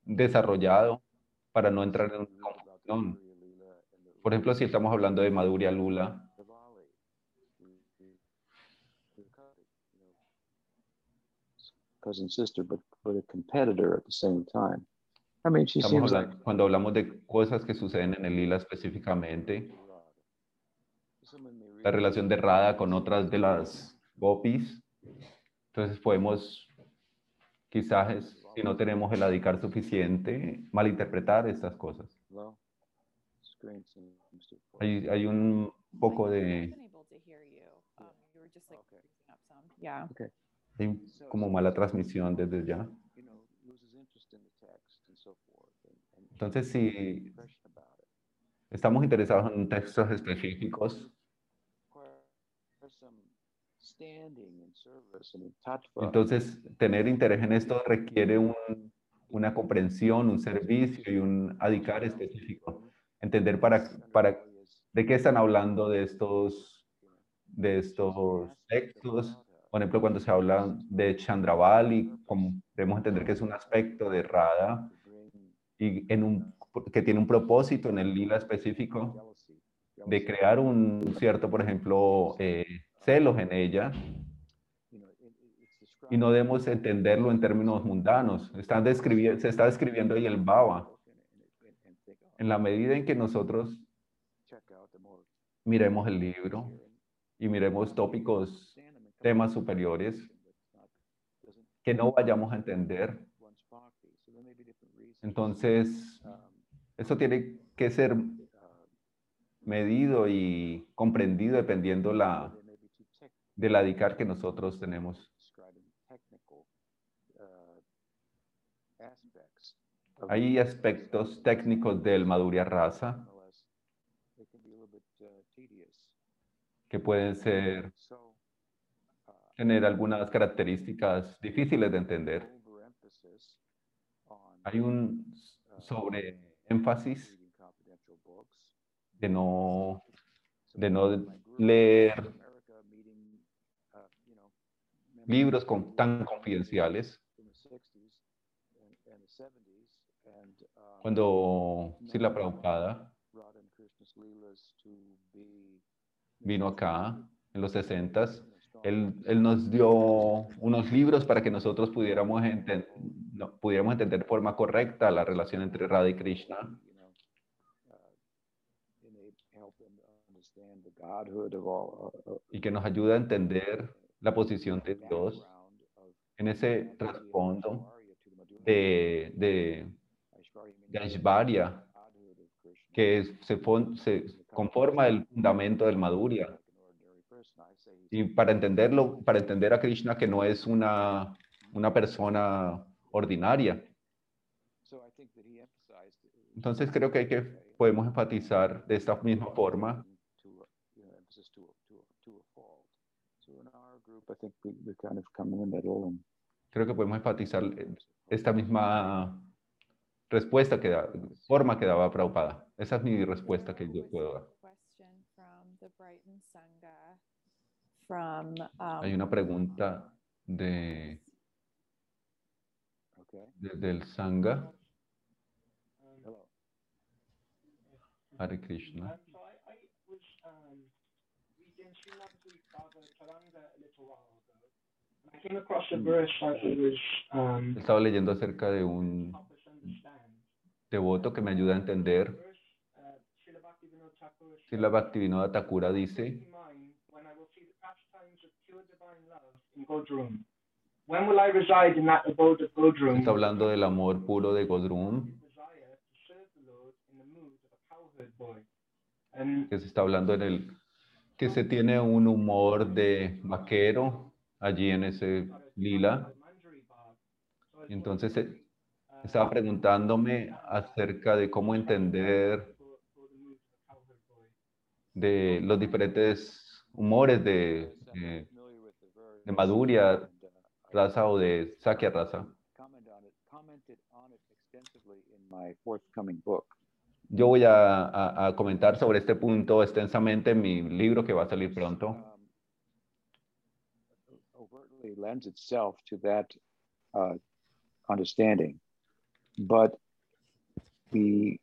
desarrollado para no entrar en confusión. Por ejemplo, si estamos hablando de Madhurya Lula, cousin sister, but but a competitor at the same time. I mean, she estamos seems like hablan- cuando hablamos de cosas que suceden en el lila específicamente, la relación de Radha con otras de las gopis, entonces podemos, quizás si no tenemos el adicar suficiente, malinterpretar estas cosas. Hay, hay un poco de. Um, hay como mala transmisión desde ya. You know, loses interest in the text and so forth, and, and Entonces, si estamos interesados en textos específicos, entonces tener interés en esto requiere un- una comprensión, un servicio y un adicar específico. Entender para, para de qué están hablando de estos, de estos textos. Por ejemplo, cuando se habla de Chandravali, como debemos entender que es un aspecto de Radha y en un, que tiene un propósito en el lila específico de crear un cierto, por ejemplo, eh, celos en ella y no debemos entenderlo en términos mundanos. Están se está describiendo ahí el bhava En la medida en que nosotros miremos el libro y miremos tópicos, temas superiores que no vayamos a entender, one's bhakti. So there may be different reasons. Entonces eso tiene que ser medido y comprendido dependiendo la, de la que nosotros tenemos. Hay aspectos técnicos del Madhurya Rasa Nonetheless, they can be a little bit uh, tedious. que pueden ser, tener algunas características difíciles de entender. Hay un sobre énfasis de no, de no leer libros con- tan confidenciales. in the 60s and, and the 70s and Cuando Sila Prabhupada vino acá en los 60 you know, strong él, él nos dio unos libros para que nosotros pudiéramos, enten- no, pudiéramos entender de forma correcta la relación entre Radha y Krishna uh. Uh, y que nos ayuda a entender la posición de Dios en ese trasfondo de, de, de Aishvarya, que es- se, fon- se conforma el fundamento del Madhurya. Y para entenderlo, para entender a Krishna que no es una, una persona ordinaria. So I think that he emphasized it- Entonces creo que hay que, podemos enfatizar de esta misma forma to a, you know, emphasis to a, to a, to a fault. So in our group, I think we, we kind of come in the middle and creo que podemos enfatizar esta misma respuesta que da, forma que daba Prabhupada. Esa es mi respuesta que yo puedo dar. From Hay um, una pregunta de. De- del Sangha. Hare Krishna. Um, Estaba leyendo acerca de un devoto que me ayuda a entender. Srila Bhaktivinoda Thakura dice, "In mind, when will I reside in that abode of Godrum? está hablando del amor puro de Godrum, que se está hablando en el que se tiene un humor de vaquero allí en ese lila. Entonces eh, estaba preguntándome acerca de cómo entender de los diferentes humores de, eh, de and, uh, I raza o de raza. my forthcoming book. Yo voy a, a- a comentar sobre este punto extensamente en mi libro que va a salir pronto. Um, lends itself to that uh, understanding, but the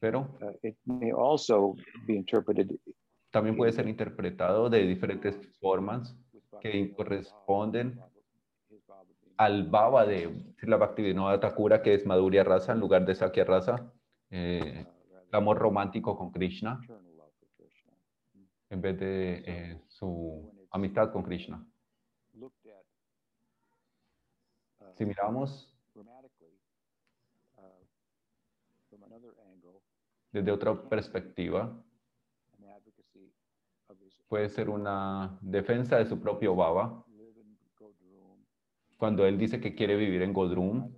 Pero uh, it may also be interpreted también puede ser interpretado de diferentes formas que corresponden Bhava being al baba de la Bhaktivinoda Thakura, que es Madhurya Rasa en lugar de Sakya Rasa, eh, el amor romántico con Krishna, en vez de eh, su amistad con Krishna. Si miramos desde otra perspectiva, puede ser una defensa de su propio baba, cuando él dice que quiere vivir en Godrum,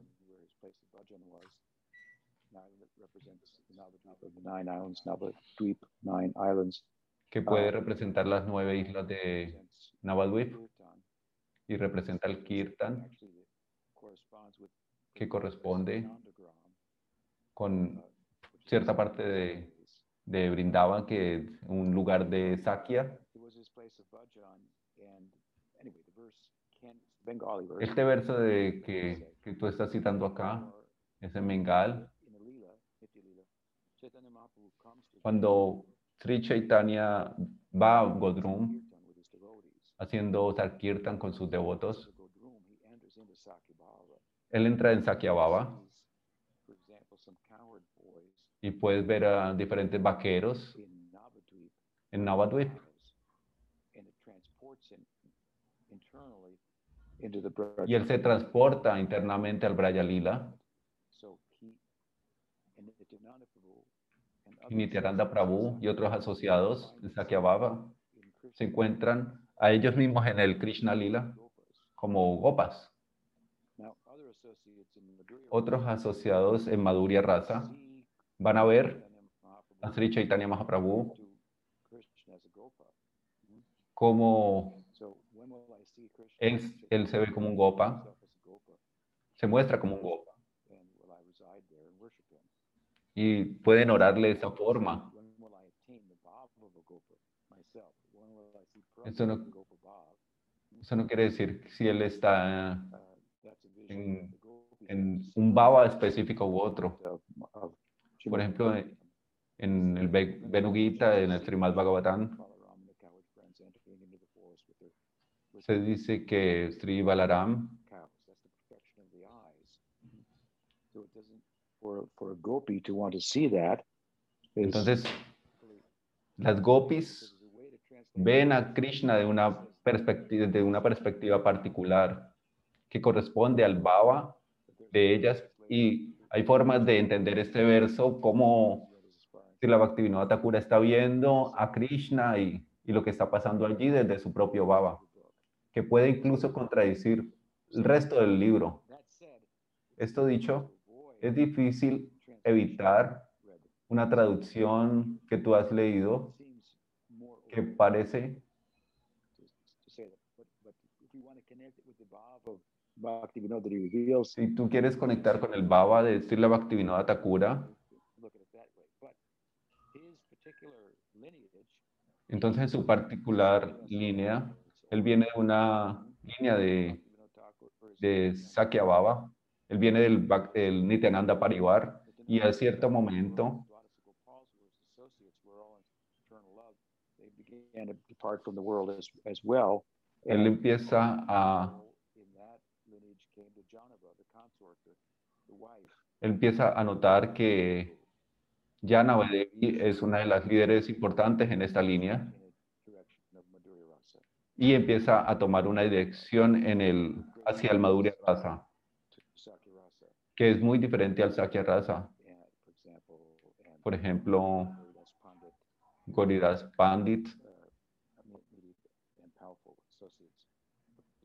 que puede representar las nueve islas de Navadvip y representa el Kirtan, que corresponde con cierta parte de, de Brindavan, que es un lugar de Sakya. Este verso de que, que tú estás citando acá es comes to cuando Sri Chaitanya va a Godrum haciendo Sarkirtan con sus devotos, él entra en Sakya Baba sees, For example, some coward boys y puedes ver a diferentes vaqueros en Navadvip and it transports him internally into the Braj y él se transporta internamente al Braya Lila y Nityananda Prabhu y otros asociados de Krishna se encuentran a ellos mismos en el Krishna Lila como gopas. Otros asociados en Madhurya Rasa van a ver a Sri Chaitanya Mahaprabhu Gopa. como So when will I see Krishna? Él, él se ve como un gopa, se muestra como un gopa y pueden orarle de esa forma. Esto no-? Eso no quiere decir si él está en- en un baba específico u otro. Por ejemplo. En el Venugita, en el Srimad Bhagavatam, want to see that. is Entonces, las gopis ven a Krishna de una perspectiva, de una perspectiva particular que corresponde al bhava de ellas y hay formas de entender este verso como si la Bhaktivinoda Thakura está viendo a Krishna y, y lo que está pasando allí desde su propio bhava, que puede incluso contradecir el resto del libro. Esto dicho, es difícil evitar una traducción que tú has leído que parece Si tú quieres conectar con el Baba de Srila Bhaktivinoda Thakura, entonces en su particular línea, él viene de una línea de, de Sakya Baba, él viene del, del Nityananda Parivar, y a cierto momento, él empieza a, empieza a notar que Jana Devi es una de las líderes importantes en esta línea in a direction of Madhurya Rasa y empieza a tomar una dirección en el, hacia el Madhurya Rasa, que es muy diferente al Sakya Rasa. Por ejemplo, Goridas Pandit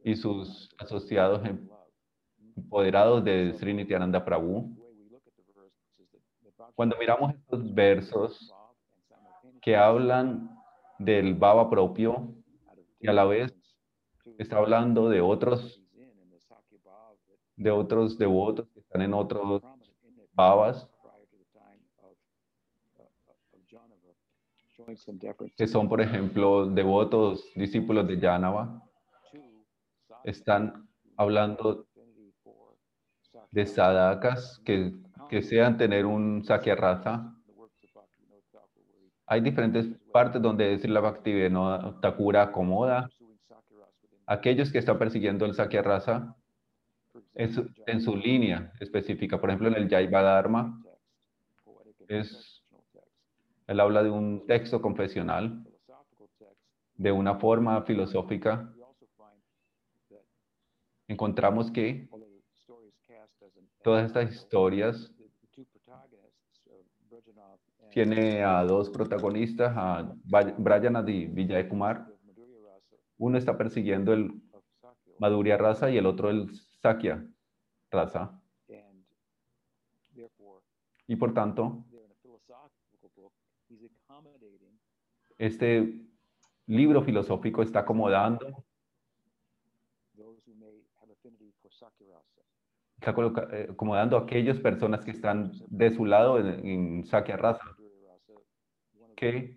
y sus asociados em- empoderados de Sri Nityananda Prabhu. Cuando miramos estos versos que hablan del Baba propio y a la vez está hablando de otros, de otros devotos que están en otros Bhavas, que son, por ejemplo, devotos, discípulos de Sakya están hablando de sadakas que, que sean tener un Sakya Rasa. the works of Bhaktivinoda Thakur, where he Hay diferentes partes donde decir la Bhaktivinoda Thakura acomoda aquellos que están persiguiendo el Sakya Rasa en su, en su línea específica. Por ejemplo, en el Jaiva Dharma, es- él habla de un texto confesional, de una forma filosófica. Encontramos que todas as estas historias the, the two protagonists, uh, Brajanath and tiene a dos protagonistas, a Va- Brayanath y Vijay Kumar. of Madhurya Rasa Uno está persiguiendo el Madhurya Rasa y el otro el Sakya therefore, Y por tanto, este libro filosófico está acomodando, está eh, acomodando a aquellas personas que están de su lado en, en Sakya Rasa, Madhurya Rasa, one of the que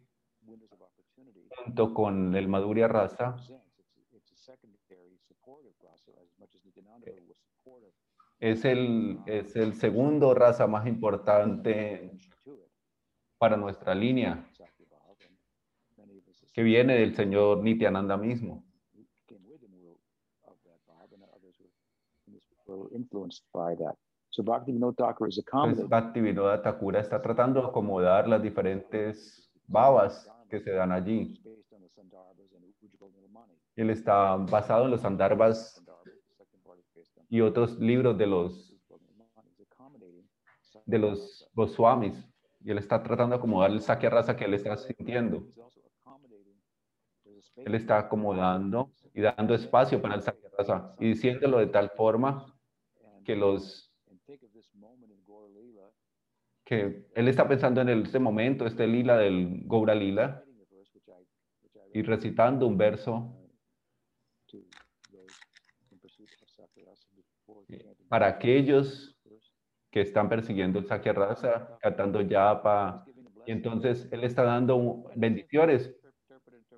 junto con el Madhurya Rasa presents. It's, it's a secondary supportive rasa as much as Nityananda was supportive es el, es el segundo raza más importante para nuestra línea, que viene del señor Nityananda mismo. Entonces. Bhaktivinoda Thakura está tratando de acomodar las diferentes babas que se dan allí. Él está basado en los on y otros libros de los, de los Goswamis. Y él está tratando de acomodar el Sakya Rasa que él está sintiendo. Él está acomodando y dando espacio para el Sakya Rasa y diciéndolo de tal forma que los and think of this moment in Gaur Leela, que él está pensando en este momento, este lila del Gaura Lila y recitando un verso para aquellos que están persiguiendo el Sakya Rasa, cantando yapa. Y entonces él está dando bendiciones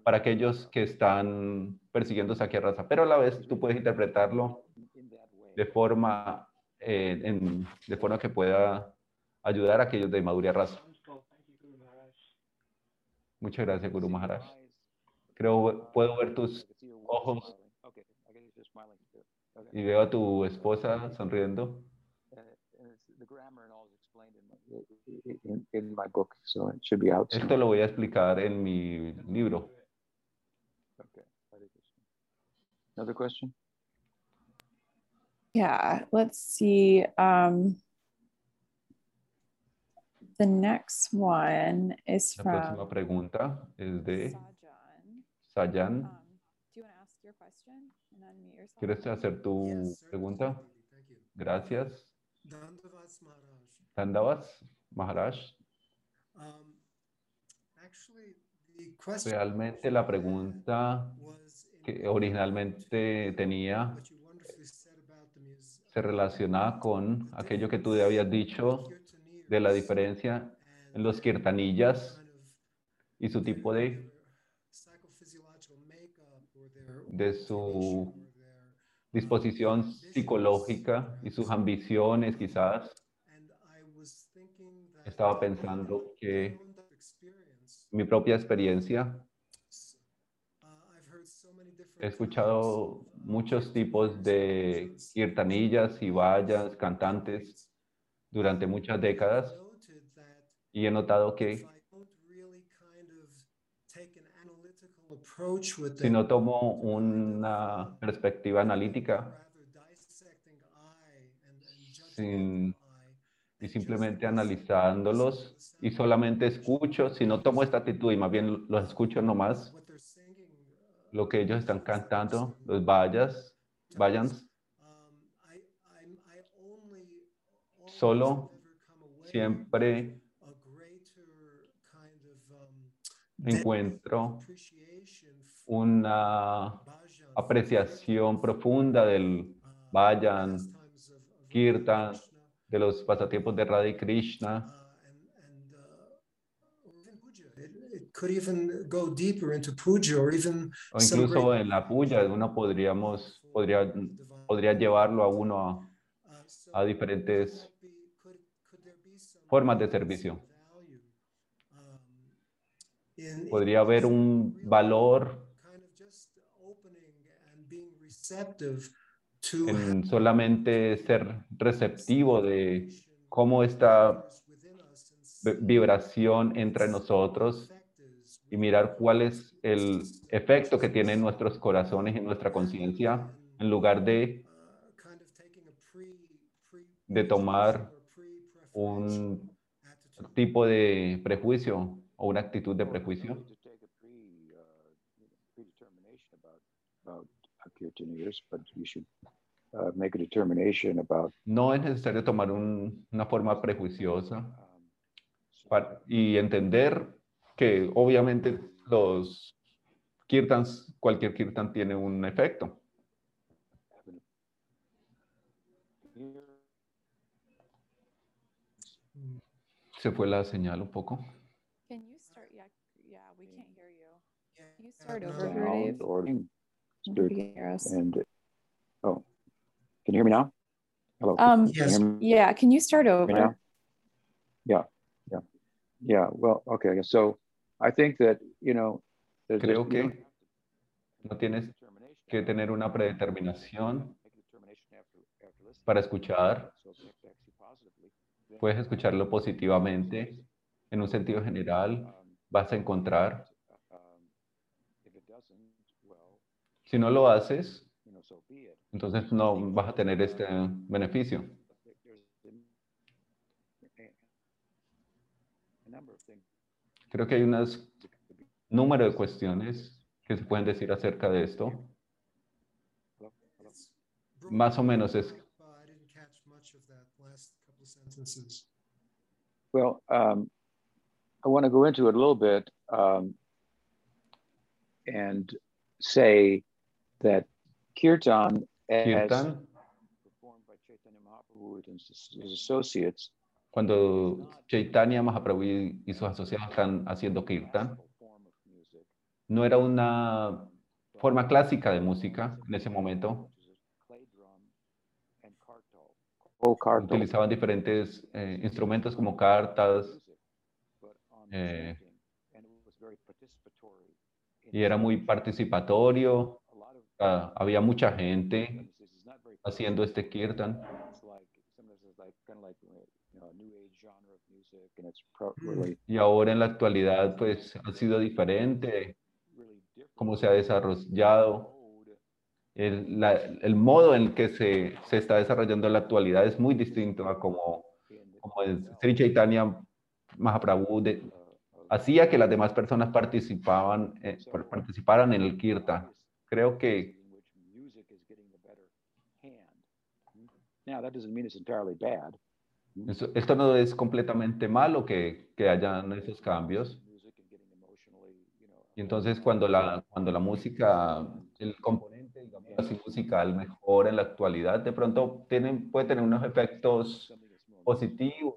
para aquellos que están persiguiendo Sakya Rasa, pero a la vez tú puedes interpretarlo de forma, eh, en- de forma que pueda ayudar a aquellos de Madhurya Rasa. Muchas gracias, Guru Maharaj. Creo, puedo ver tus ojos. y veo a tu esposa sonriendo. Esto lo voy a explicar en mi libro. Another question? Yeah, let's see. Um, the next one is La from próxima pregunta es de Sajan. Sayan. Um, do you want to ask your question and unmute yourself? ¿Quieres hacer tu Yes, pregunta? Gracias. Dandavats Maharaj. Dandavas, Maharaj. Um, actually, the question Realmente la pregunta que originalmente to tenía se relacionaba con aquello que tú habías dicho de la diferencia en los kirtanillas y su tipo de, de su disposición psicológica y sus ambiciones quizás. Estaba pensando que mi propia experiencia, he escuchado muchos tipos de kirtanillas y vallas, cantantes durante muchas décadas y he notado que si no tomo una perspectiva analítica sin- y simplemente analizándolos y solamente escucho, si no tomo esta actitud y más bien los escucho nomás, lo que ellos están cantando, los vallas, vayans, solo siempre encuentro una apreciación profunda del vayan, kirtan, de los pasatiempos de Radha Krishna, Could even go deeper into puja or even o incluso en la puya, uno podríamos, podría, podría llevarlo a uno a, a diferentes could that be- could- could there be some formas de servicio. Podría haber un valor en solamente ser receptivo de cómo esta vi- vibración entra en nosotros y mirar cuál es el efecto que tiene en nuestros corazones y nuestra conciencia, en lugar de, de tomar un tipo de prejuicio o una actitud de prejuicio. no es necesario tomar un- una forma prejuiciosa y entender que obviamente los kirtans, cualquier kirtan tiene un efecto. Se fue la señal un poco. Can you start? Yeah, yeah, we can't hear you. Can you start over, sound or us. and oh, can you hear me now? Hello. Um, Can you Yes. hear me yeah, can you start over? now? Yeah, yeah, yeah. Well, okay. So I think that you know, there's Creo que no tienes que tener una predeterminación para escuchar So back- back to puedes escucharlo positivamente, en un sentido general, vas a encontrar. Si no lo haces, entonces no vas a tener este beneficio. Creo que hay un número de cuestiones que se pueden decir acerca de esto. Más o menos es. I didn't catch much of that last sentences. Well, um, I want to go into it a little bit um, and say that kirtan, as Kirtan, performed by Chaitanya Mahaprabhu and his, his associates, cuando Chaitanya Mahaprabhu y- sus asociados están haciendo kirtan, form of music, no era una forma clásica de música en ese momento. which is a clay drum and kartal. Utilizaban diferentes eh, instrumentos como cartas eh, y era muy participatorio. ah, había mucha gente haciendo este kirtan. Y ahora en la actualidad pues ha sido diferente cómo se ha desarrollado. El, la- el modo en que se, se está desarrollando la actualidad es muy distinto a como, como el Sri Chaitanya Mahaprabhu de- hacía que las demás personas participaban, eh, par- participaran en el kirtan. Creo que eso- esto no es completamente malo que, que hayan esos cambios. Y entonces cuando la, cuando la música, el componente así, musical mejora en la actualidad, de pronto tienen, puede tener unos efectos positivos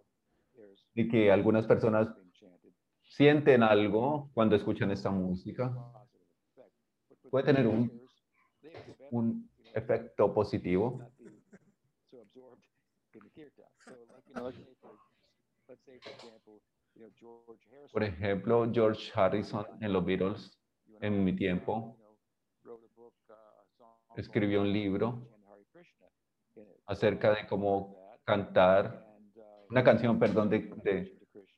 y que algunas personas sienten algo cuando escuchan esta música. Puede tener un- Un efecto positivo. Por ejemplo, George Harrison en los Beatles, en mi tiempo, you know, wrote a book, uh, a song escribió un libro acerca de cómo cantar, una canción, perdón, de,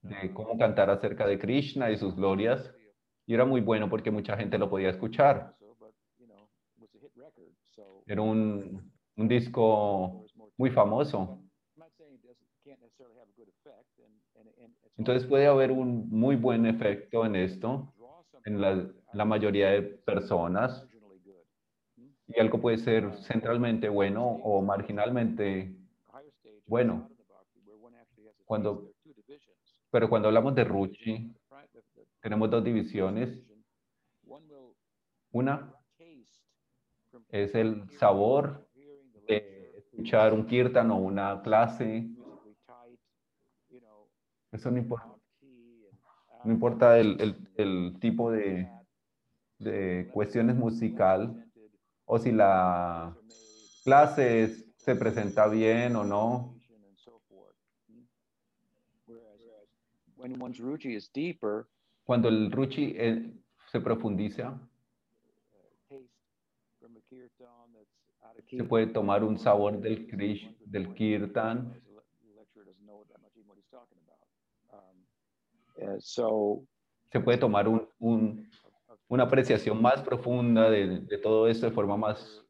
de, cómo cantar acerca de Krishna y sus glorias. Y era muy bueno porque mucha gente lo podía escuchar. Era un, un disco muy famoso. Entonces puede haber un muy buen efecto en esto, en la, la mayoría de personas. Y algo puede ser centralmente bueno o marginalmente Bueno. Cuando-. Pero cuando hablamos de Ruchi, tenemos dos divisiones. Una es el sabor de escuchar un kirtan o una clase. Eso no importa, no importa el, el- el tipo de, de cuestiones musical o si la clase se presenta bien o no. and so forth. Whereas when one's ruchi is deeper, Cuando el Ruchi eh, se profundiza, se puede tomar un sabor del, krish, del kirtan. So Se puede tomar un- un- una apreciación más profunda de, de todo esto de forma más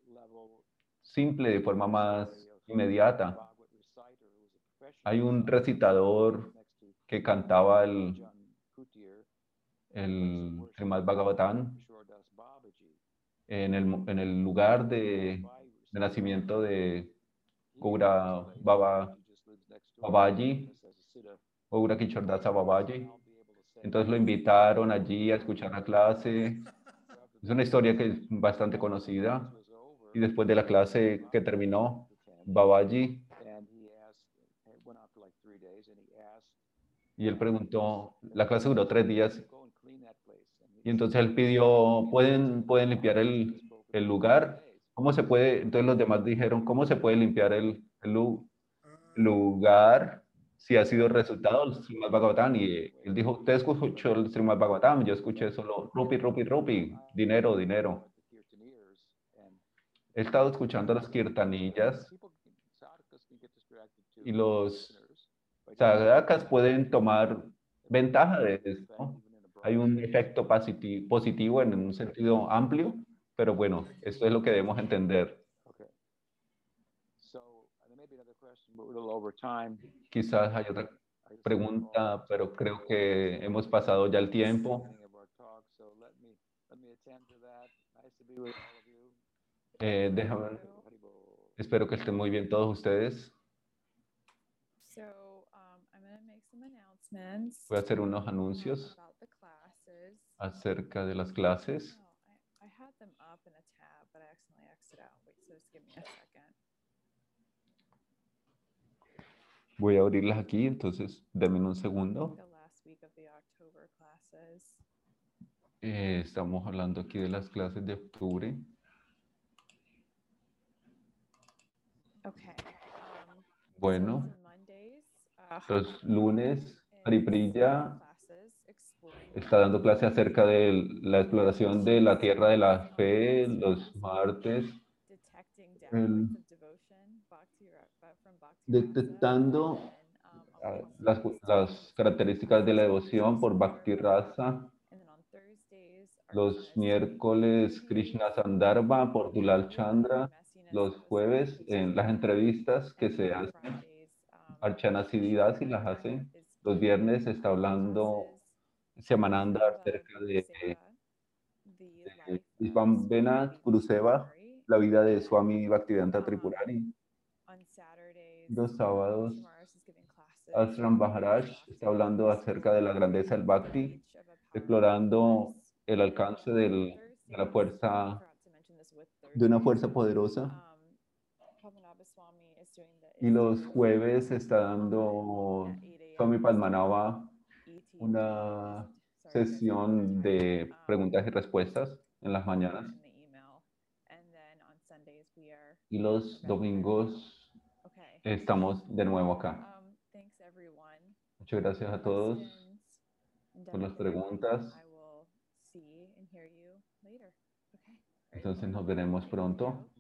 simple, de forma más inmediata. Hay un recitador que cantaba el, el Srimad Bhagavatam en el, en el lugar de, de nacimiento de Gaura Baba, Babaji, Gaura Kichordasa Babaji. Entonces lo invitaron allí a escuchar la clase. Es una historia que es bastante conocida. Y después de la clase que terminó, Babaji, y él preguntó, la clase duró tres días, y entonces él pidió, ¿pueden, pueden limpiar el, el lugar? ¿Cómo se puede? Entonces los demás dijeron, ¿cómo se puede limpiar el, el lu- lugar si ha sido resultado del Srimad Bhagavatam? Y él dijo, usted escuchó el Srimad Bhagavatam, yo escuché solo rupi, rupi, rupi, dinero, dinero. He estado escuchando las kirtanillas y los sadhakas pueden tomar ventaja de esto. Hay un efecto positi- positivo en un sentido amplio, pero bueno, esto es lo que debemos entender. Okay. So uh, there may be another question, but we're a little over time. Quizás hay otra pregunta, pero creo que hemos pasado ya el tiempo. Eh, déjame, espero que estén muy bien todos ustedes. So um, I'm going to make some announcements Voy a hacer unos um, anuncios about the classes. acerca de las clases. No, I, I had them up in a tab, but I accidentally exited out. Wait, so just give me a second. Voy a abrirlas aquí, entonces denme un segundo. Eh, estamos hablando aquí de las clases de octubre. Okay. Um, Bueno, uh, los lunes, classes exploring está dando clase acerca de la exploración de la tierra de la fe. Los martes, el- downloads of devotion, bhakti, ra- ba- from bhakti detectando las, características de la devoción por Bhakti Rasa. Los miércoles, Krishna Sandarbha por Dulal Chandra. Los jueves, en las entrevistas que se hacen, Archana Siddhas y las hace. Los viernes está hablando Semananda acerca de de Swami Guruseva, Tripurari. la vida de Swami Bhaktivedanta Saturdays, Los sábados, Ashram Maharaj está hablando acerca de la grandeza del Bhakti, explorando el alcance del- de la fuerza, de una fuerza poderosa. um, Y los jueves está dando at 8 a.m. Swami Padmanabha ET una sesión de. Um, preguntas y respuestas en las mañanas. Y los domingos. Estamos de nuevo acá. Um, thanks everyone. Muchas gracias a todos por las preguntas. Entonces nos veremos pronto.